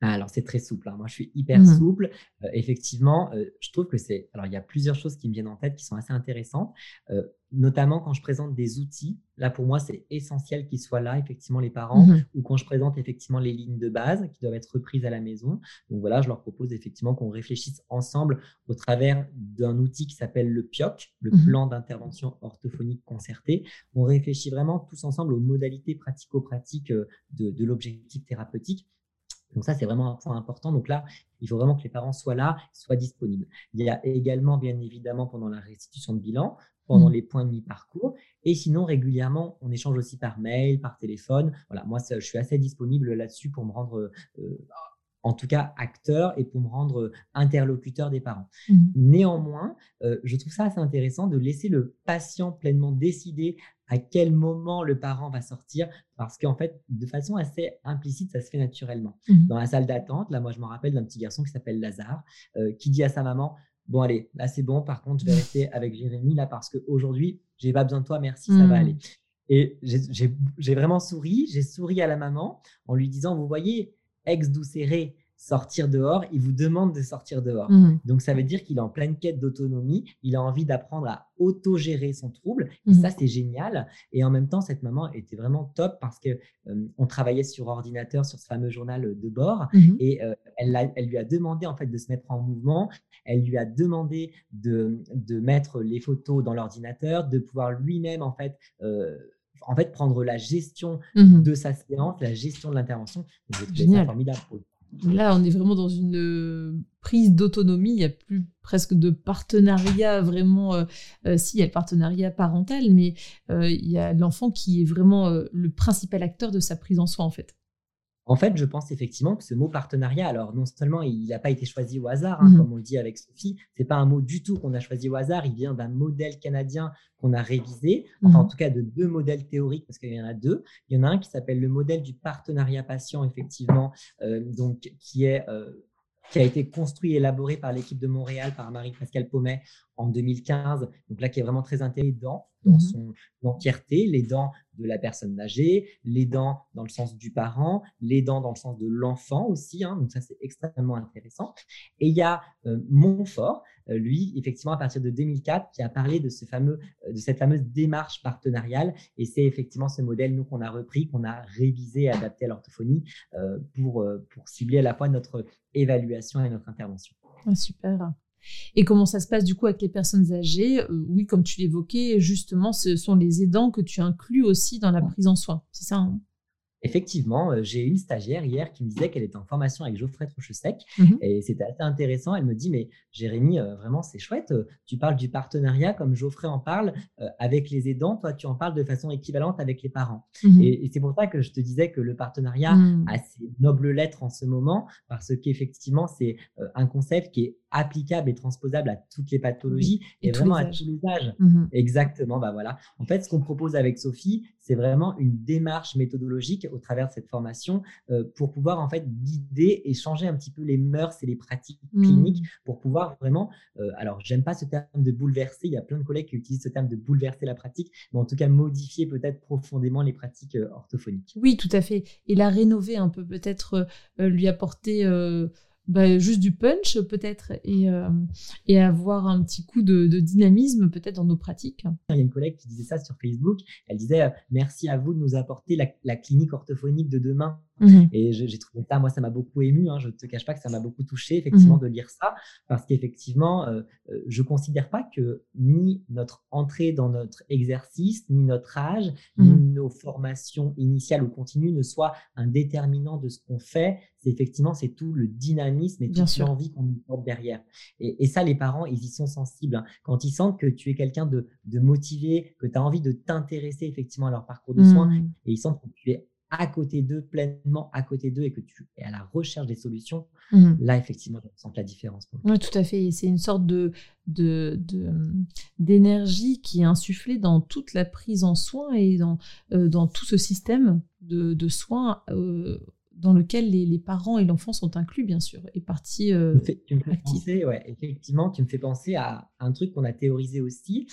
Alors, c'est très souple. Hein. Moi, je suis hyper mmh souple. Euh, effectivement, euh, je trouve que c'est. Alors, il y a plusieurs choses qui me viennent en tête qui sont assez intéressantes, euh, notamment quand je présente des outils. Là, pour moi, c'est essentiel qu'ils soient là, effectivement, les parents, mmh ou quand je présente effectivement les lignes de base qui doivent être reprises à la maison. Donc, voilà, je leur propose effectivement qu'on réfléchisse ensemble au travers d'un outil qui s'appelle le PIOC, le mmh plan d'intervention orthophonique concerté. On réfléchit vraiment tous ensemble aux modalités pratico-pratiques de l'objectif thérapeutique donc ça, c'est vraiment un point important. Donc là, il faut vraiment que les parents soient là, soient disponibles. Il y a également, bien évidemment, pendant la restitution de bilan, pendant mmh. les points de mi-parcours. Et sinon, régulièrement, on échange aussi par mail, par téléphone. Voilà, moi, je suis assez disponible là-dessus pour me rendre euh, en tout cas acteur et pour me rendre interlocuteur des parents. Mmh. Néanmoins, euh, je trouve ça assez intéressant de laisser le patient pleinement décider à quel moment le parent va sortir, parce qu'en fait, de façon assez implicite, ça se fait naturellement. Mmh. Dans la salle d'attente, là, moi, je me rappelle d'un petit garçon qui s'appelle Lazare, euh, qui dit à sa maman, bon, allez, là, c'est bon, par contre, je vais rester avec Jérémy, là, parce qu'aujourd'hui, j'ai pas besoin de toi, merci, ça va mmh. aller. Et j'ai vraiment souri, j'ai souri à la maman en lui disant, vous voyez, ex doucéré, sortir dehors, il vous demande de sortir dehors. Mmh. Donc ça veut dire qu'il est en pleine quête d'autonomie, il a envie d'apprendre à autogérer son trouble. Et mmh. ça, c'est génial. Et en même temps, cette maman était vraiment top parce que euh, on travaillait sur ordinateur, sur ce fameux journal de bord, mmh. et euh, elle, elle, lui a demandé en fait de se mettre en mouvement. Elle lui a demandé de, de mettre les photos dans l'ordinateur, de pouvoir lui-même en fait euh, en fait, prendre la gestion de sa séance, la gestion de l'intervention. C'est formidable. Là, on est vraiment dans une euh, prise d'autonomie. Il n'y a plus presque de partenariat vraiment. Euh, euh, si, il y a le partenariat parental, mais il y a l'enfant qui est vraiment le principal acteur de sa prise en soin, en fait. En fait, je pense effectivement que ce mot partenariat, alors non seulement il n'a pas été choisi au hasard, hein, mmh comme on le dit avec Sophie, c'est pas un mot du tout qu'on a choisi au hasard, il vient d'un modèle canadien qu'on a révisé, enfin en mmh tout cas de deux modèles théoriques, parce qu'il y en a deux. Il y en a un qui s'appelle le modèle du partenariat patient, effectivement, euh, donc qui est euh, qui a été construit et élaboré par l'équipe de Montréal, par Marie-Pascale Paumet en 2015. Donc là, qui est vraiment très intégré dans, mmh son entièreté, les dents de la personne âgée, les dents dans le sens du parent, les dents dans le sens de l'enfant aussi. Hein. donc ça, c'est extrêmement intéressant. Et il y a euh, Montfort, lui, effectivement, à partir de 2004, qui a parlé de, ce fameux, euh, de cette fameuse démarche partenariale. Et c'est effectivement ce modèle, nous, qu'on a repris, qu'on a révisé et adapté à l'orthophonie pour, pour cibler à la fois notre évaluation et notre intervention. Ah, super. Et comment ça se passe du coup avec les personnes âgées? Euh, Oui, comme tu l'évoquais, justement, ce sont les aidants que tu inclus aussi dans la prise en soin. C'est ça hein? Effectivement, euh, j'ai une stagiaire hier qui me disait qu'elle était en formation avec Geoffrey Trochesec mmh et c'était assez intéressant. Elle me dit Mais Jérémy, euh, vraiment, c'est chouette. Tu parles du partenariat comme Geoffrey en parle avec les aidants. Toi, tu en parles de façon équivalente avec les parents. Mmh et, c'est pour ça que je te disais que le partenariat mmh. a ses nobles lettres en ce moment parce qu'effectivement, c'est un concept qui est applicable et transposable à toutes les pathologies et, vraiment à tous les âges. Mmh Exactement, bah voilà. En fait, ce qu'on propose avec Sophie, c'est vraiment une démarche méthodologique au travers de cette formation euh, pour pouvoir en fait guider et changer un petit peu les mœurs et les pratiques mmh. cliniques pour pouvoir vraiment, euh, alors j'aime pas ce terme de bouleverser, il y a plein de collègues qui utilisent ce terme de bouleverser la pratique, mais en tout cas modifier peut-être profondément les pratiques euh, orthophoniques. Oui, tout à fait. Et la rénover un peu, peut-être lui apporter bah, juste du punch peut-être et, euh, et avoir un petit coup de, dynamisme peut-être dans nos pratiques. Il y a une collègue qui disait ça sur Facebook. Elle disait euh, merci à vous de nous apporter la clinique orthophonique de demain Mmh et j'ai trouvé ça, moi, ça m'a beaucoup ému. Hein, je ne te cache pas que ça m'a beaucoup touché, effectivement, mmh de lire ça, parce qu'effectivement, euh, euh, je ne considère pas que ni notre entrée dans notre exercice, ni notre âge, ni mmh nos formations initiales ou continues ne soient un déterminant de ce qu'on fait. C'est effectivement, c'est tout le dynamisme et toute l'envie qu'on nous porte derrière. Et, ça, les parents, ils y sont sensibles. Hein. Quand ils sentent que tu es quelqu'un de, de motivé, que tu as envie de t'intéresser effectivement à leur parcours de soins, et ils sentent que tu es à côté d'eux, pleinement à côté d'eux, et que tu es à la recherche des solutions, mmh. là, effectivement, je sens la différence. Oui, tout à fait. C'est une sorte de, d'énergie qui est insufflée dans toute la prise en soin et dans, euh, dans tout ce système de, soins euh, dans lequel les, parents et l'enfant sont inclus, bien sûr, et partie euh, tu me fais penser, ouais, effectivement, tu me fais penser à un truc qu'on a théorisé aussi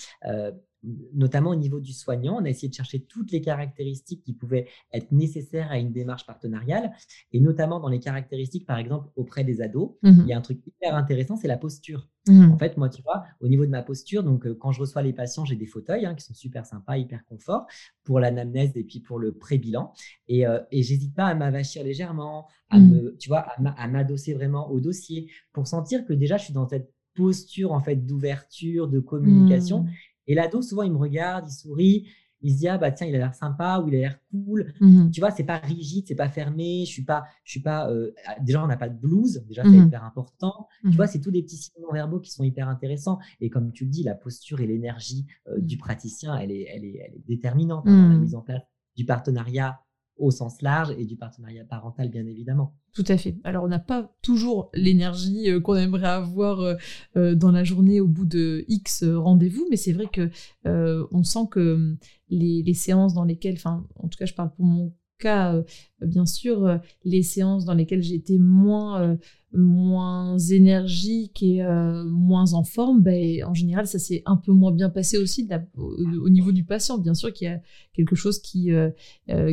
notamment au niveau du soignant. On a essayé de chercher toutes les caractéristiques qui pouvaient être nécessaires à une démarche partenariale, et notamment dans les caractéristiques, par exemple, auprès des ados. Mmh il y a un truc hyper intéressant, c'est la posture. Mmh. En fait, moi, tu vois, au niveau de ma posture, donc quand je reçois les patients, j'ai des fauteuils hein, qui sont super sympas, hyper confort pour l'anamnèse et puis pour le pré-bilan. Et, et j'hésite pas à m'avachir légèrement, à mmh. me, tu vois, à m'adosser vraiment au dossier pour sentir que déjà je suis dans cette posture en fait d'ouverture, de communication. Mmh. Et l'ado, souvent, il me regarde, il sourit, il se dit ah bah tiens, il a l'air sympa ou il a l'air cool. Mmh. Tu vois, c'est pas rigide, c'est pas fermé. Je suis pas, je suis pas. Euh, déjà, on n'a pas de blues, déjà c'est hyper important. Tu vois, c'est tous des petits signes verbaux qui sont hyper intéressants. Et comme tu le dis, la posture et l'énergie euh, du praticien, elle est, elle est, elle est déterminante hein, dans la mise en place du partenariat au sens large et du partenariat parental, bien évidemment. Tout à fait. Alors, on n'a pas toujours l'énergie euh, qu'on aimerait avoir euh, euh, dans la journée au bout de X rendez-vous, mais c'est vrai que on sent que les, les, séances dans lesquelles, enfin, en tout cas, je parle pour mon cas, euh, bien sûr, euh, les séances dans lesquelles j'étais moins, euh, moins énergique et moins en forme, ben, en général, ça s'est un peu moins bien passé aussi au, niveau du patient. Bien sûr qu'il y a quelque chose qui,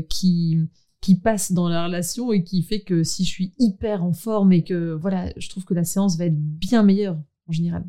qui, qui passe dans la relation et qui fait que si je suis hyper en forme et que voilà, je trouve que la séance va être bien meilleure en général.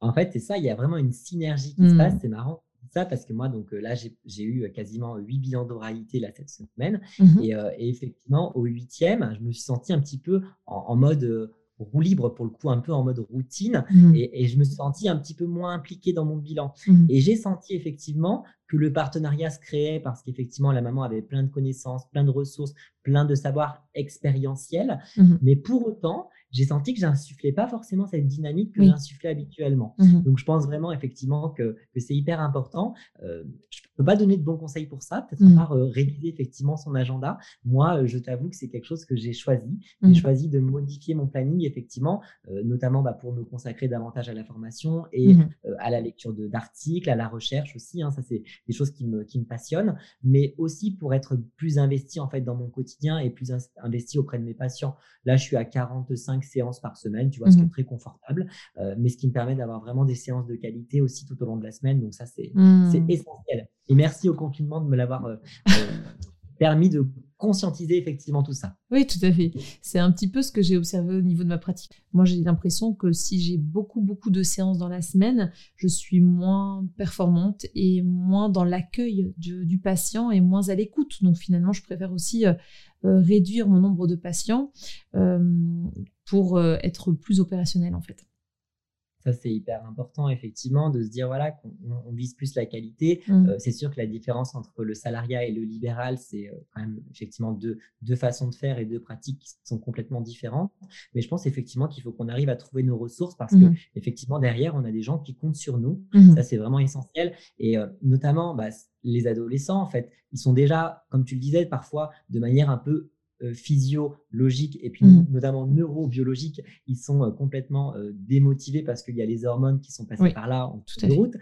En fait, c'est ça, il y a vraiment une synergie qui se mmh. passe, c'est marrant ça parce que moi, donc là, j'ai eu quasiment huit bilans d'oralité là, cette semaine. Mmh et, effectivement, au huitième, je me suis senti un petit peu en, mode roue libre, pour le coup, un peu en mode routine. Mmh. Et, je me suis senti un petit peu moins impliqué dans mon bilan. Mmh et j'ai senti effectivement que le partenariat se créait parce qu'effectivement, la maman avait plein de connaissances, plein de ressources, plein de savoirs expérientiels. Mais pour autant, j'ai senti que j'insufflais pas forcément cette dynamique que j'insufflais habituellement. Mmh Donc, je pense vraiment effectivement que, que c'est hyper important. Euh, je peux pas donner de bons conseils pour ça, peut-être mmh. à part euh, réviser effectivement son agenda. Moi, euh, je t'avoue que c'est quelque chose que j'ai choisi. J'ai mmh. choisi de modifier mon planning effectivement, euh, notamment bah, pour me consacrer davantage à la formation et à la lecture d'articles, à la recherche aussi. Hein, ça, c'est des choses qui me, qui me passionnent, mais aussi pour être plus investi en fait dans mon quotidien et plus investi auprès de mes patients. Là, je suis à 45 séances par semaine, tu vois, ce qui est mmh très confortable, euh, mais ce qui me permet d'avoir vraiment des séances de qualité aussi tout au long de la semaine. Donc ça, c'est mmh. essentiel. Et merci au confinement de me l'avoir euh, euh, permis de conscientiser effectivement tout ça. Oui, tout à fait. C'est un petit peu ce que j'ai observé au niveau de ma pratique. Moi, j'ai l'impression que si j'ai beaucoup, beaucoup de séances dans la semaine, je suis moins performante et moins dans l'accueil du, patient et moins à l'écoute. Donc finalement, je préfère aussi réduire mon nombre de patients euh, pour euh, être plus opérationnel en fait. Ça, c'est hyper important, effectivement, de se dire voilà, qu'on vise plus la qualité. Mmh. c'est sûr que la différence entre le salariat et le libéral, c'est quand même effectivement deux, deux, façons de faire et deux pratiques qui sont complètement différentes. Mais je pense effectivement qu'il faut qu'on arrive à trouver nos ressources parce que, mmh. effectivement, derrière, on a des gens qui comptent sur nous. Mmh. Ça, c'est vraiment essentiel. Et notamment, bah, les adolescents, en fait, ils sont déjà, comme tu le disais, parfois de manière un peu euh, physiologique et puis mmh. notamment neurobiologique, ils sont euh, complètement euh, démotivés parce qu'il y a les hormones qui sont passées par là en toute route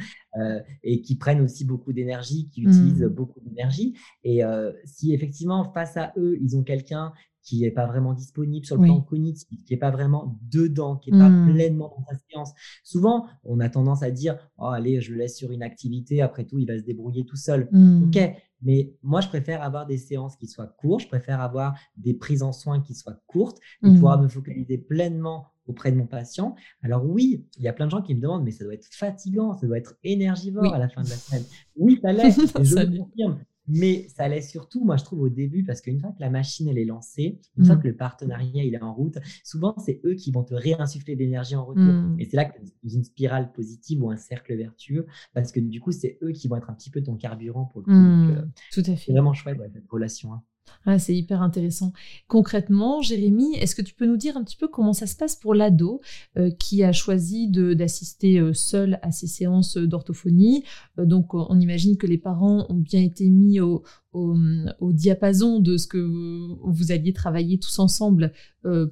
et qui prennent aussi beaucoup d'énergie, qui utilisent mmh. beaucoup d'énergie. Et si effectivement face à eux, ils ont quelqu'un qui n'est pas vraiment disponible sur le plan cognitif, qui n'est pas vraiment dedans, qui n'est pas mmh. pleinement dans sa séance. Souvent, on a tendance à dire oh, allez, je le laisse sur une activité, après tout, il va se débrouiller tout seul. Mmh. Ok, mais moi, je préfère avoir des séances qui soient courtes, je préfère avoir des prises en soins qui soient courtes, et pouvoir mmh. me focaliser pleinement auprès de mon patient. Alors oui, il y a plein de gens qui me demandent, mais ça doit être fatigant, ça doit être énergivore à la fin de la semaine. Oui, ça l'est, je le confirme. Mais ça laisse surtout, moi je trouve au début, parce qu'une fois que la machine elle est lancée, une fois mmh. que le partenariat il est en route, souvent c'est eux qui vont te réinsuffler de l'énergie en retour. Mmh. Et c'est là que dans une spirale positive ou un cercle vertueux, parce que du coup c'est eux qui vont être un petit peu ton carburant pour le coup. Mmh. Euh, Tout à fait. C'est vraiment chouette cette relation. Hein. Ah, c'est hyper intéressant. Concrètement, Jérémy, est-ce que tu peux nous dire un petit peu comment ça se passe pour l'ado euh, qui a choisi d'assister euh, seul à ces séances d'orthophonie? Euh, Donc, on imagine que les parents ont bien été mis au, au, diapason de ce que vous, alliez travailler tous ensemble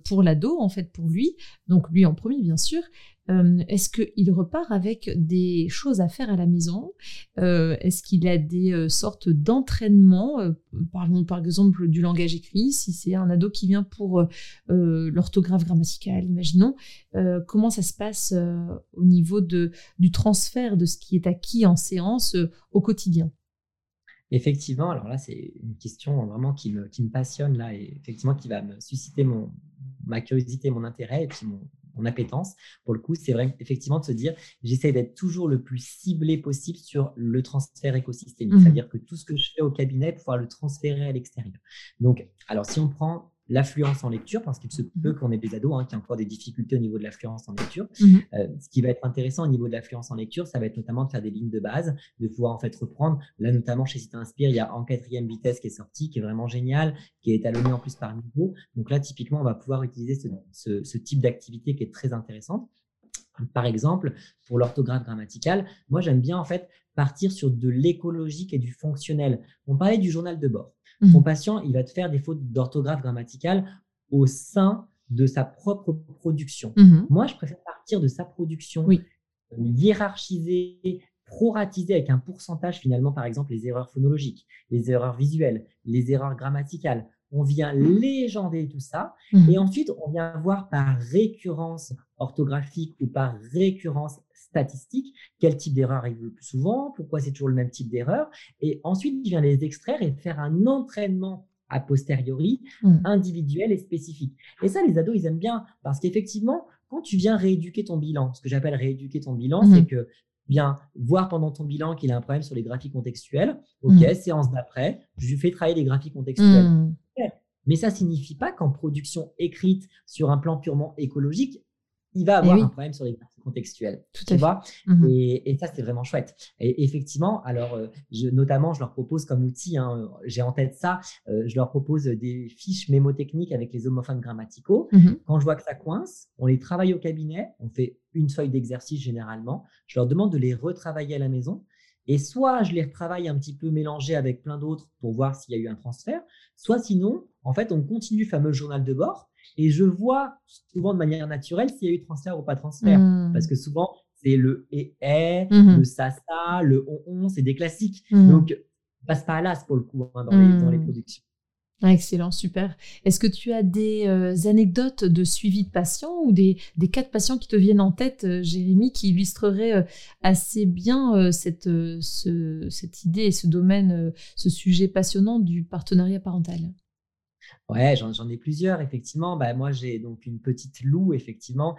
pour l'ado, en fait, pour lui. Donc, lui en premier, bien sûr. Est-ce qu'il repart avec des choses à faire à la maison? Est-ce qu'il a des sortes d'entraînement Parlons par exemple du langage écrit, si c'est un ado qui vient pour l'orthographe grammaticale, imaginons. comment ça se passe au niveau de, du transfert de ce qui est acquis en séance au quotidien? Effectivement, alors là, c'est une question vraiment qui me, qui me passionne là et effectivement qui va me susciter mon, ma curiosité, mon intérêt et puis mon, mon appétence. Pour le coup, c'est vrai effectivement de se dire, j'essaie d'être toujours le plus ciblé possible sur le transfert écosystémique, mmh. c'est-à-dire que tout ce que je fais au cabinet, pouvoir le transférer à l'extérieur. Donc, alors si on prend l'affluence en lecture, parce qu'il se mmh peut qu'on ait des ados hein, qui ont encore des difficultés au niveau de l'affluence en lecture. Mmh euh, ce qui va être intéressant au niveau de l'affluence en lecture, ça va être notamment de faire des lignes de base, de pouvoir en fait reprendre. Là, notamment chez Cité Inspire, il y a en quatrième vitesse qui est sorti, qui est vraiment génial, qui est étalonné en plus par niveau. Donc là, typiquement, on va pouvoir utiliser ce, type d'activité qui est très intéressante. Par exemple, pour l'orthographe grammaticale, moi j'aime bien en fait partir sur de l'écologique et du fonctionnel. On parlait du journal de bord. Ton mmh. patient, il va te faire des fautes d'orthographe grammaticale au sein de sa propre production. Mmh Moi, je préfère partir de sa production, oui. Euh, hiérarchiser, proratiser avec un pourcentage finalement, par exemple, les erreurs phonologiques, les erreurs visuelles, les erreurs grammaticales. On vient légender tout ça mmh. et ensuite on vient voir par récurrence orthographique ou par récurrence statistiques, quel type d'erreur arrive le plus souvent, pourquoi c'est toujours le même type d'erreur, et ensuite il vient les extraire et faire un entraînement a posteriori, mmh. individuel et spécifique. Et ça, les ados, ils aiment bien, parce qu'effectivement, quand tu viens rééduquer ton bilan, ce que j'appelle rééduquer ton bilan, mmh. c'est que viens voir pendant ton bilan qu'il a un problème sur les graphiques contextuels. Ok, mmh. séance d'après, je lui fais travailler les graphiques contextuels. Mais ça signifie pas qu'en production écrite sur un plan purement écologique, il va eh avoir un problème sur les graphiques contextuels. Tout tu vois? Mmh et, ça, c'est vraiment chouette. Et effectivement, alors, euh, je, notamment, je leur propose comme outil, hein, j'ai en tête ça, euh, je leur propose des fiches mémotechniques avec les homophones grammaticaux. Mmh Quand je vois que ça coince, on les travaille au cabinet, on fait une feuille d'exercice généralement. Je leur demande de les retravailler à la maison. Et soit je les retravaille un petit peu mélangés avec plein d'autres pour voir s'il y a eu un transfert, soit sinon, en fait, on continue le fameux journal de bord et je vois souvent de manière naturelle s'il y a eu transfert ou pas transfert. Mmh. Parce que souvent, c'est le et, et mmh le ça, ça, le on, on, c'est des classiques. Mmh. Donc, passe pas à l'as pour le coup hein, dans, les, dans, les, productions. Ah, excellent, super. Est-ce que tu as des euh, anecdotes de suivi de patients ou des, cas de patients qui te viennent en tête, euh, Jérémy, qui illustreraient euh, assez bien cette, ce, cette idée et ce domaine, ce sujet passionnant du partenariat parental? Ouais, j'en ai plusieurs, effectivement. Bah, moi, j'ai donc une petite Lou, effectivement,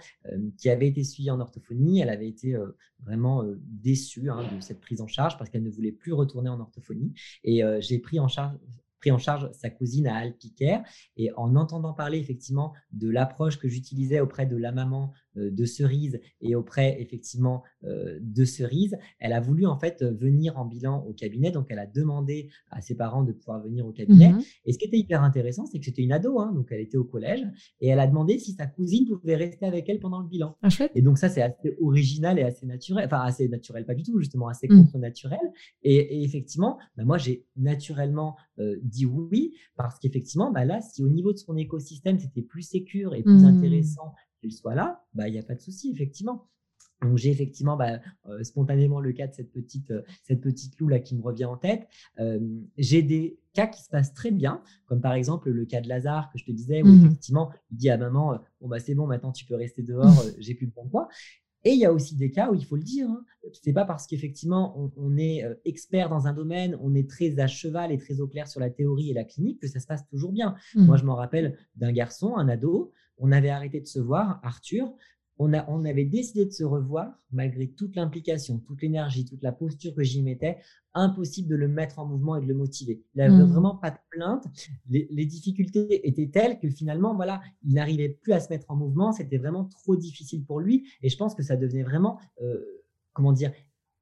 qui avait été suivie en orthophonie. Elle avait été vraiment déçue hein, de cette prise en charge parce qu'elle ne voulait plus retourner en orthophonie. Et j'ai pris en charge pris en charge sa cousine à Alpicaire. Et en entendant parler effectivement de l'approche que j'utilisais auprès de la maman de Cerise et auprès effectivement euh, de Cerise, elle a voulu en fait venir en bilan au cabinet. Donc elle a demandé à ses parents de pouvoir venir au cabinet. Mhm. Et ce qui était hyper intéressant, c'est que c'était une ado, hein, donc elle était au collège, et elle a demandé si sa cousine pouvait rester avec elle pendant le bilan. Ah, et donc ça, c'est assez original et assez naturel, enfin assez naturel, pas du tout, justement assez mhm. contre-naturel. Et, effectivement, bah, moi j'ai naturellement euh, dit oui parce qu'effectivement, bah, là, si au niveau de son écosystème c'était plus sécure et plus mhm. intéressant soit là, bah, il n'y a pas de souci, effectivement. Donc j'ai effectivement bah, euh, spontanément le cas de cette petite, euh, cette petite loup là qui me revient en tête. Euh, j'ai des cas qui se passent très bien, comme par exemple le cas de Lazare que je te disais, où mmh effectivement il dit à maman bon bah c'est bon maintenant tu peux rester dehors, j'ai plus besoin de toi. Et il y a aussi des cas où il faut le dire, hein, c'est pas parce qu'effectivement on, est expert dans un domaine, on est très à cheval et très au clair sur la théorie et la clinique que ça se passe toujours bien. Mmh. Moi je m'en rappelle d'un garçon, un ado, on avait arrêté de se voir, Arthur. On, a, on avait décidé de se revoir, malgré toute l'implication, toute l'énergie, toute la posture que j'y mettais. Impossible de le mettre en mouvement et de le motiver. Il n'avait mmh. vraiment pas de plainte. Les, difficultés étaient telles que finalement, voilà, il n'arrivait plus à se mettre en mouvement. C'était vraiment trop difficile pour lui. Et je pense que ça devenait vraiment, euh, comment dire,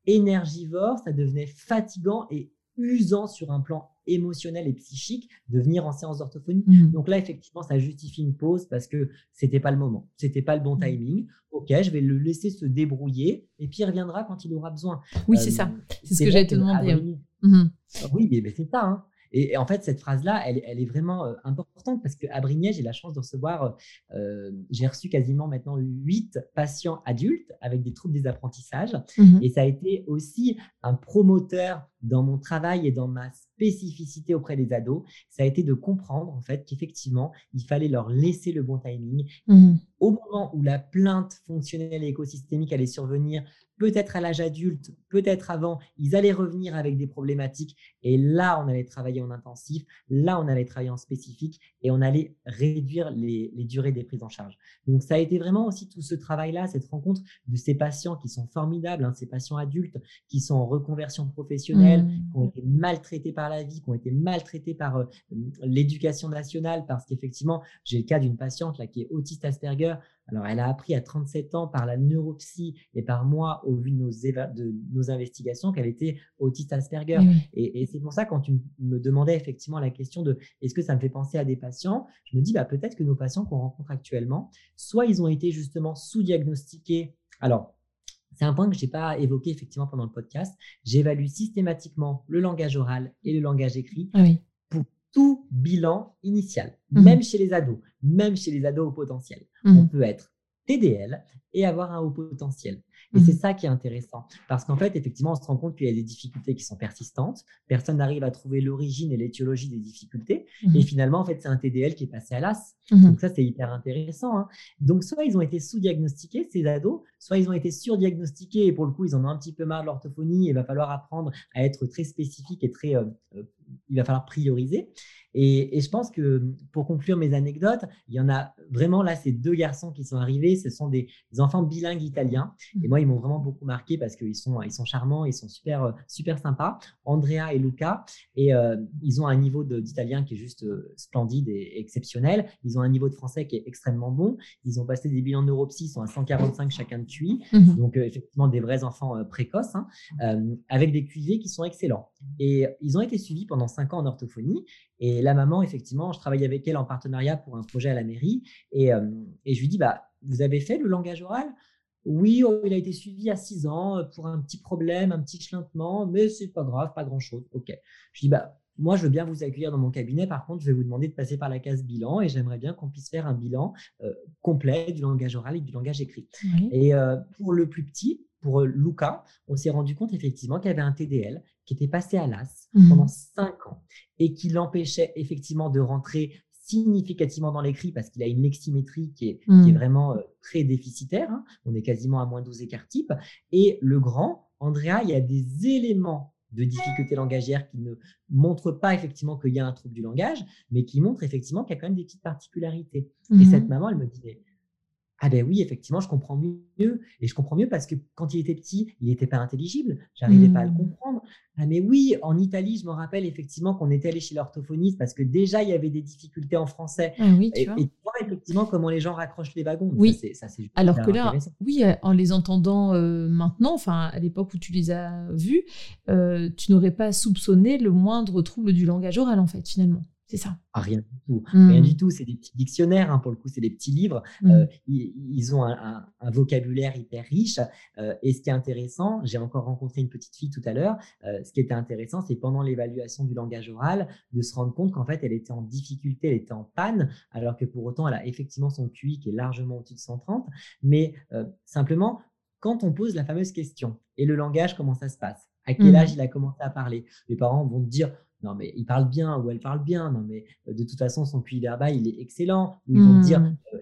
énergivore, ça devenait fatigant et usant sur un plan émotionnel et psychique de venir en séance d'orthophonie. Mmh. Donc là, effectivement, ça justifie une pause parce que c'était pas le moment, c'était pas le bon mmh. timing. Ok, je vais le laisser se débrouiller et puis il reviendra quand il aura besoin. Oui, c'est ça. Euh, c'est ce que j'allais te demander. Mmh. Oui, mais, c'est ça. Hein. Et, en fait, cette phrase-là, elle, est vraiment euh, importante parce qu'à Brignais, j'ai la chance de recevoir, euh, j'ai reçu quasiment maintenant huit patients adultes avec des troubles des apprentissages. Mmh et ça a été aussi un promoteur dans mon travail et dans ma spécificité auprès des ados, ça a été de comprendre en fait qu'effectivement, il fallait leur laisser le bon timing. Mmh Au moment où la plainte fonctionnelle et écosystémique allait survenir, peut-être à l'âge adulte, peut-être avant, ils allaient revenir avec des problématiques et là, on allait travailler en intensif, là, on allait travailler en spécifique et on allait réduire les, durées des prises en charge. Donc, ça a été vraiment aussi tout ce travail-là, cette rencontre de ces patients qui sont formidables, hein, ces patients adultes qui sont en reconversion professionnelle, mmh. Qui ont été maltraités par la vie, qui ont été maltraités par euh, l'éducation nationale, parce qu'effectivement, j'ai le cas d'une patiente là qui est autiste Asperger. Alors, elle a appris à 37 ans par la neuropsie et par moi, au vu de nos, de nos investigations, qu'elle était autiste Asperger. Et, c'est pour ça, quand tu me demandais effectivement la question de est-ce que ça me fait penser à des patients, je me dis bah, peut-être que nos patients qu'on rencontre actuellement, soit ils ont été justement sous-diagnostiqués. Alors, c'est un point que je n'ai pas évoqué effectivement pendant le podcast. J'évalue systématiquement le langage oral et le langage écrit ah pour tout bilan initial, mmh même chez les ados, même chez les ados au potentiel. Mmh On peut être TDL et avoir un haut potentiel. Et c'est mmh. ça qui est intéressant. Parce qu'en fait, effectivement, on se rend compte qu'il y a des difficultés qui sont persistantes. Personne n'arrive à trouver l'origine et l'étiologie des difficultés. Et finalement, en fait, c'est un TDL qui est passé à l'as. Donc ça, c'est hyper intéressant. Hein. Donc, soit ils ont été sous-diagnostiqués, ces ados, soit ils ont été surdiagnostiqués et pour le coup, ils en ont un petit peu marre de l'orthophonie. Il va falloir apprendre à être très spécifique et très... Euh, euh, il va falloir prioriser. Et, je pense que pour conclure mes anecdotes, il y en a vraiment là, ces deux garçons qui sont arrivés, ce sont des, enfants bilingues italiens. Et moi, ils m'ont vraiment beaucoup marqué parce qu'ils sont, ils sont charmants, ils sont super, euh, super sympas. Andrea et Luca. Et euh, ils ont un niveau d'italien qui est juste euh, splendide et exceptionnel. Ils ont un niveau de français qui est extrêmement bon. Ils ont passé des bilans de neuropsy, ils sont à 145 chacun de QI. Mhm. Donc, effectivement, des vrais enfants précoces, hein, avec des QV qui sont excellents. Et ils ont été suivis pendant cinq ans en orthophonie. Et la maman, effectivement, je travaillais avec elle en partenariat pour un projet à la mairie. Et, euh, et je lui dis, bah, vous avez fait le langage oral? Oui, oh, il a été suivi à 6 ans euh, pour un petit problème, un petit chlintement, mais c'est pas grave, pas grand-chose. OK. Je dis, bah, moi, je veux bien vous accueillir dans mon cabinet. Par contre, je vais vous demander de passer par la case bilan et j'aimerais bien qu'on puisse faire un bilan euh, complet du langage oral et du langage écrit. Et pour le plus petit, pour Luca, on s'est rendu compte effectivement qu'il y avait un TDL qui était passé à l'AS mmh. pendant cinq ans et qui l'empêchait effectivement de rentrer significativement dans l'écrit parce qu'il a une leximétrie qui est, mmh. vraiment euh, très déficitaire. Hein. On est quasiment à moins 12 écarts types. Et le grand, Andrea, il y a des éléments de difficulté langagière qui ne montrent pas effectivement qu'il y a un trouble du langage, mais qui montrent effectivement qu'il y a quand même des petites particularités. Et mmh. cette maman, elle me disait, ah ben oui, effectivement, je comprends mieux. Et je comprends mieux parce que quand il était petit, il n'était pas intelligible. J'arrivais pas à le mmh. comprendre. Ah mais oui, en Italie, je me rappelle effectivement qu'on était allé chez l'orthophoniste parce que déjà, il y avait des difficultés en français. Ah oui, tu et, vois. et, tu vois. effectivement comment les gens raccrochent les wagons. Oui, ça, c'est alors que là, oui, euh, en les entendant euh, maintenant, enfin à l'époque où tu les as vus, euh, tu n'aurais pas soupçonné le moindre trouble du langage oral en fait, finalement. C'est ça. Ah, rien du tout. Rien mmh. du tout. C'est des petits dictionnaires, hein, pour le coup, c'est des petits livres. Mmh. Euh, ils, ont un, vocabulaire hyper riche. Euh, et ce qui est intéressant, j'ai encore rencontré une petite fille tout à l'heure. Euh, ce qui était intéressant, c'est pendant l'évaluation du langage oral, de se rendre compte qu'en fait, elle était en difficulté, elle était en panne, alors que pour autant, elle a effectivement son QI qui est largement au-dessus de 130. Mais simplement, quand on pose la fameuse question, et le langage, comment ça se passe? À quel mmh. âge il a commencé à parler? Les parents vont dire non mais il parle bien ou elle parle bien, non mais euh, de toute façon son QI verbal il est excellent, ils vont dire mmh. euh,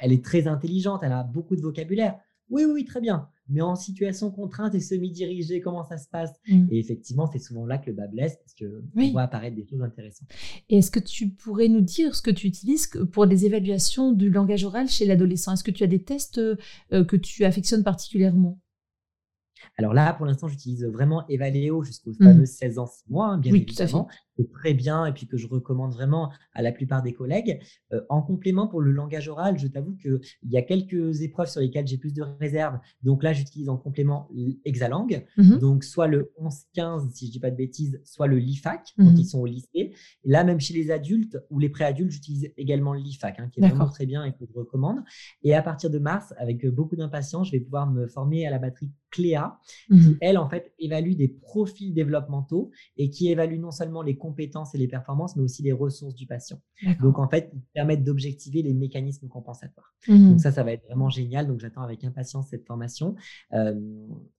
elle est très intelligente, elle a beaucoup de vocabulaire. Oui, oui, très bien. Mais en situation contrainte et semi-dirigée, comment ça se passe? Mmh. Et effectivement, c'est souvent là que le bas blesse parce qu'on voit apparaître des choses intéressantes. Et est-ce que tu pourrais nous dire ce que tu utilises pour des évaluations du langage oral chez l'adolescent? Est-ce que tu as des tests euh, que tu affectionnes particulièrement? Alors là, pour l'instant, j'utilise vraiment Evaleo jusqu'aux mmh. fameux 16 ans, 6 mois, hein, bien oui, évidemment est très bien et puis que je recommande vraiment à la plupart des collègues. Euh, en complément pour le langage oral, je t'avoue qu'il y a quelques épreuves sur lesquelles j'ai plus de réserves. Donc là, j'utilise en complément Exalang, mmh donc soit le 11-15, si je ne dis pas de bêtises, soit le LIFAC quand mmh ils sont au lycée. Et là, même chez les adultes ou les préadultes, j'utilise également le LIFAC, hein, qui est vraiment très bien et que je recommande. Et à partir de mars, avec beaucoup d'impatience, je vais pouvoir me former à la batterie Cléa, qui, mmh elle, en fait, évalue des profils développementaux et qui évalue non seulement les compétences et les performances, mais aussi les ressources du patient. Donc, en fait, ils permettent d'objectiver les mécanismes compensatoires. Mmh Donc, ça, ça va être vraiment génial. Donc, j'attends avec impatience cette formation.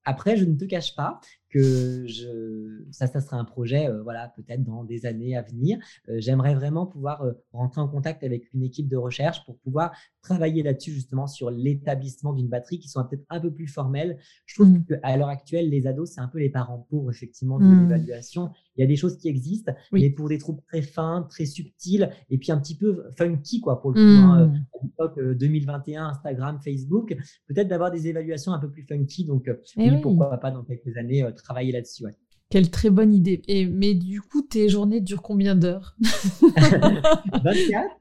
après, je ne te cache pas que je, ça, ça sera un projet, euh, voilà, peut-être dans des années à venir. Euh, j'aimerais vraiment pouvoir euh, rentrer en contact avec une équipe de recherche pour pouvoir travailler là-dessus, justement, sur l'établissement d'une batterie qui soit peut-être un peu plus formelle. Je trouve mmh. qu'à l'heure actuelle, les ados, c'est un peu les parents pauvres, effectivement, de mmh. l'évaluation. Il y a des choses qui existent, mais pour des troubles très fins, très subtils, et puis un petit peu funky, quoi, pour le coup. Hein, mmh. à l'époque 2021, Instagram, Facebook, peut-être d'avoir des évaluations un peu plus funky. Donc, eh oui, pourquoi pas dans quelques années travailler là-dessus. Quelle très bonne idée. Et, mais du coup, tes journées durent combien d'heures 24.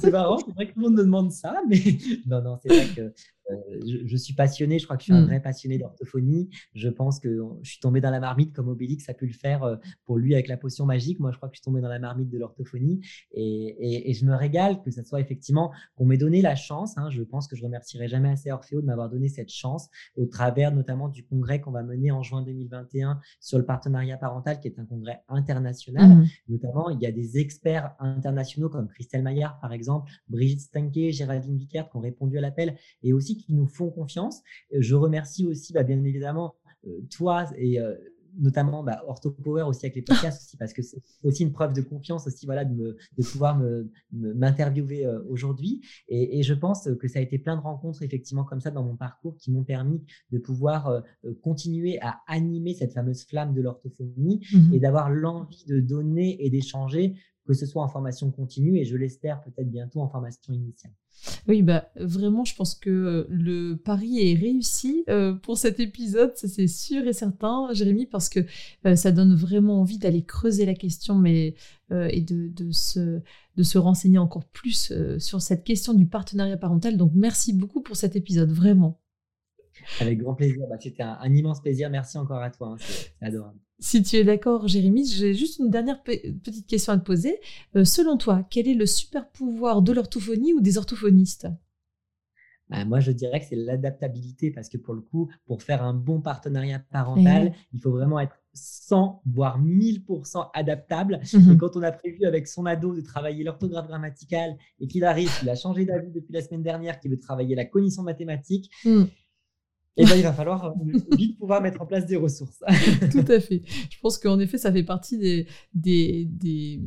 c'est marrant, c'est vrai que tout le monde me demande ça, mais non, non, c'est vrai que euh, je, suis passionné, je crois que je suis un mm. vrai passionné d'orthophonie. Je pense que je suis tombé dans la marmite comme Obélix a pu le faire euh, pour lui avec la potion magique. Moi, je crois que je suis tombé dans la marmite de l'orthophonie et, je me régale que ce soit effectivement qu'on m'ait donné la chance. Hein. je pense que je remercierai jamais assez Orfeo de m'avoir donné cette chance au travers notamment du congrès qu'on va mener en juin 2021 sur le partenariat parental, qui est un congrès international. Mm. Notamment, il y a des experts internationaux comme Christelle Maillard, par exemple, Brigitte Stanke, Géraldine Vickert qui ont répondu à l'appel et aussi qui nous font confiance. Je remercie aussi, bah, bien évidemment, euh, toi et euh, notamment bah, OrthoPower aussi avec les podcasts aussi, parce que c'est aussi une preuve de confiance aussi voilà de, me, de pouvoir m'interviewer euh, aujourd'hui et, je pense que ça a été plein de rencontres effectivement comme ça dans mon parcours qui m'ont permis de pouvoir continuer à animer cette fameuse flamme de l'orthophonie mmh et d'avoir l'envie de donner et d'échanger que ce soit en formation continue et je l'espère peut-être bientôt en formation initiale. Oui, bah vraiment, je pense que euh, le pari est réussi euh, pour cet épisode, c'est sûr et certain, Jérémy, parce que euh, ça donne vraiment envie d'aller creuser la question, mais et de, de, se, de se renseigner encore plus sur cette question du partenariat parental. Donc merci beaucoup pour cet épisode, vraiment. Avec grand plaisir. Bah, c'était un, immense plaisir. Merci encore à toi. Hein. C'est adorable. Si tu es d'accord, Jérémy, j'ai juste une dernière petite question à te poser. Euh, selon toi, quel est le super pouvoir de l'orthophonie ou des orthophonistes? Bah, moi, je dirais que c'est l'adaptabilité parce que pour le coup, pour faire un bon partenariat parental, il faut vraiment être 100, voire 1000% adaptable. Mmh et quand on a prévu avec son ado de travailler l'orthographe grammaticale et qu'il arrive, qu'il a changé d'avis depuis la semaine dernière, qu'il veut travailler la cognition mathématique, mmh et ben, il va falloir euh, vite pouvoir mettre en place des ressources. Tout à fait. Je pense qu'en effet, ça fait partie des, des, des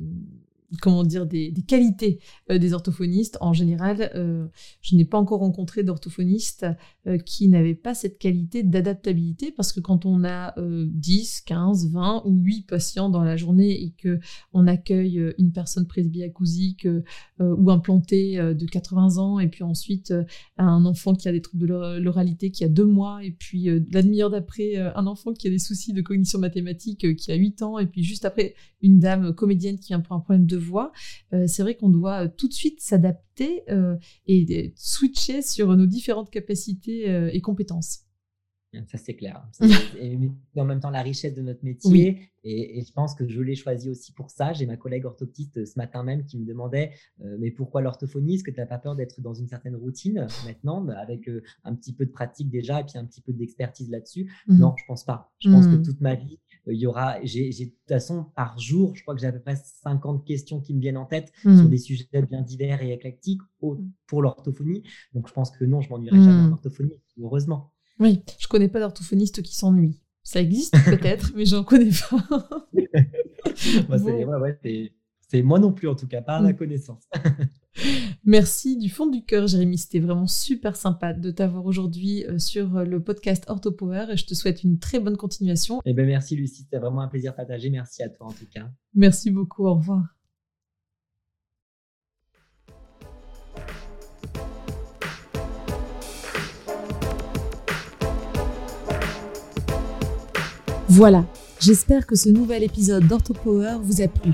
comment dire, des, qualités euh, des orthophonistes. En général, euh, je n'ai pas encore rencontré d'orthophonistes euh, qui n'avaient pas cette qualité d'adaptabilité parce que quand on a 10, 15, 20 ou 8 patients dans la journée et que on accueille une personne presbyacousique ou implantée de 80 ans et puis ensuite un enfant qui a des troubles de l'oralité qui a 2 mois et puis la demi-heure d'après un enfant qui a des soucis de cognition mathématique qui a 8 ans et puis juste après une dame comédienne qui a un problème de voix, euh, c'est vrai qu'on doit euh, tout de suite s'adapter euh, et switcher sur nos différentes capacités et compétences. Ça, c'est clair. et en même temps, la richesse de notre métier. Et, je pense que je l'ai choisi aussi pour ça. J'ai ma collègue orthoptiste ce matin même qui me demandait Mais pourquoi l'orthophonie? Est-ce que tu n'as pas peur d'être dans une certaine routine maintenant, bah, avec un petit peu de pratique déjà et puis un petit peu d'expertise là-dessus? Mmh Non, je pense pas. Je pense que mmh. toute ma vie, il y aura, j'ai, de toute façon, par jour, je crois que j'ai à peu près 50 questions qui me viennent en tête sur mmh. des sujets bien divers et éclectiques mmh. pour l'orthophonie. Donc, je pense que non, je m'ennuierai jamais en mmh. orthophonie, heureusement. Oui, je connais pas d'orthophoniste qui s'ennuie. Ça existe peut-être, mais j'en connais pas. Bah, c'est, ouais, c'est, moi non plus, en tout cas, pas à ma connaissance. Merci du fond du cœur, Jérémy. C'était vraiment super sympa de t'avoir aujourd'hui euh, sur euh, le podcast Orthopower et je te souhaite une très bonne continuation. Eh ben, merci, Lucie. C'était vraiment un plaisir partagé. Merci à toi, en tout cas. Merci beaucoup. Au revoir. Voilà, j'espère que ce nouvel épisode d'Orthopower vous a plu.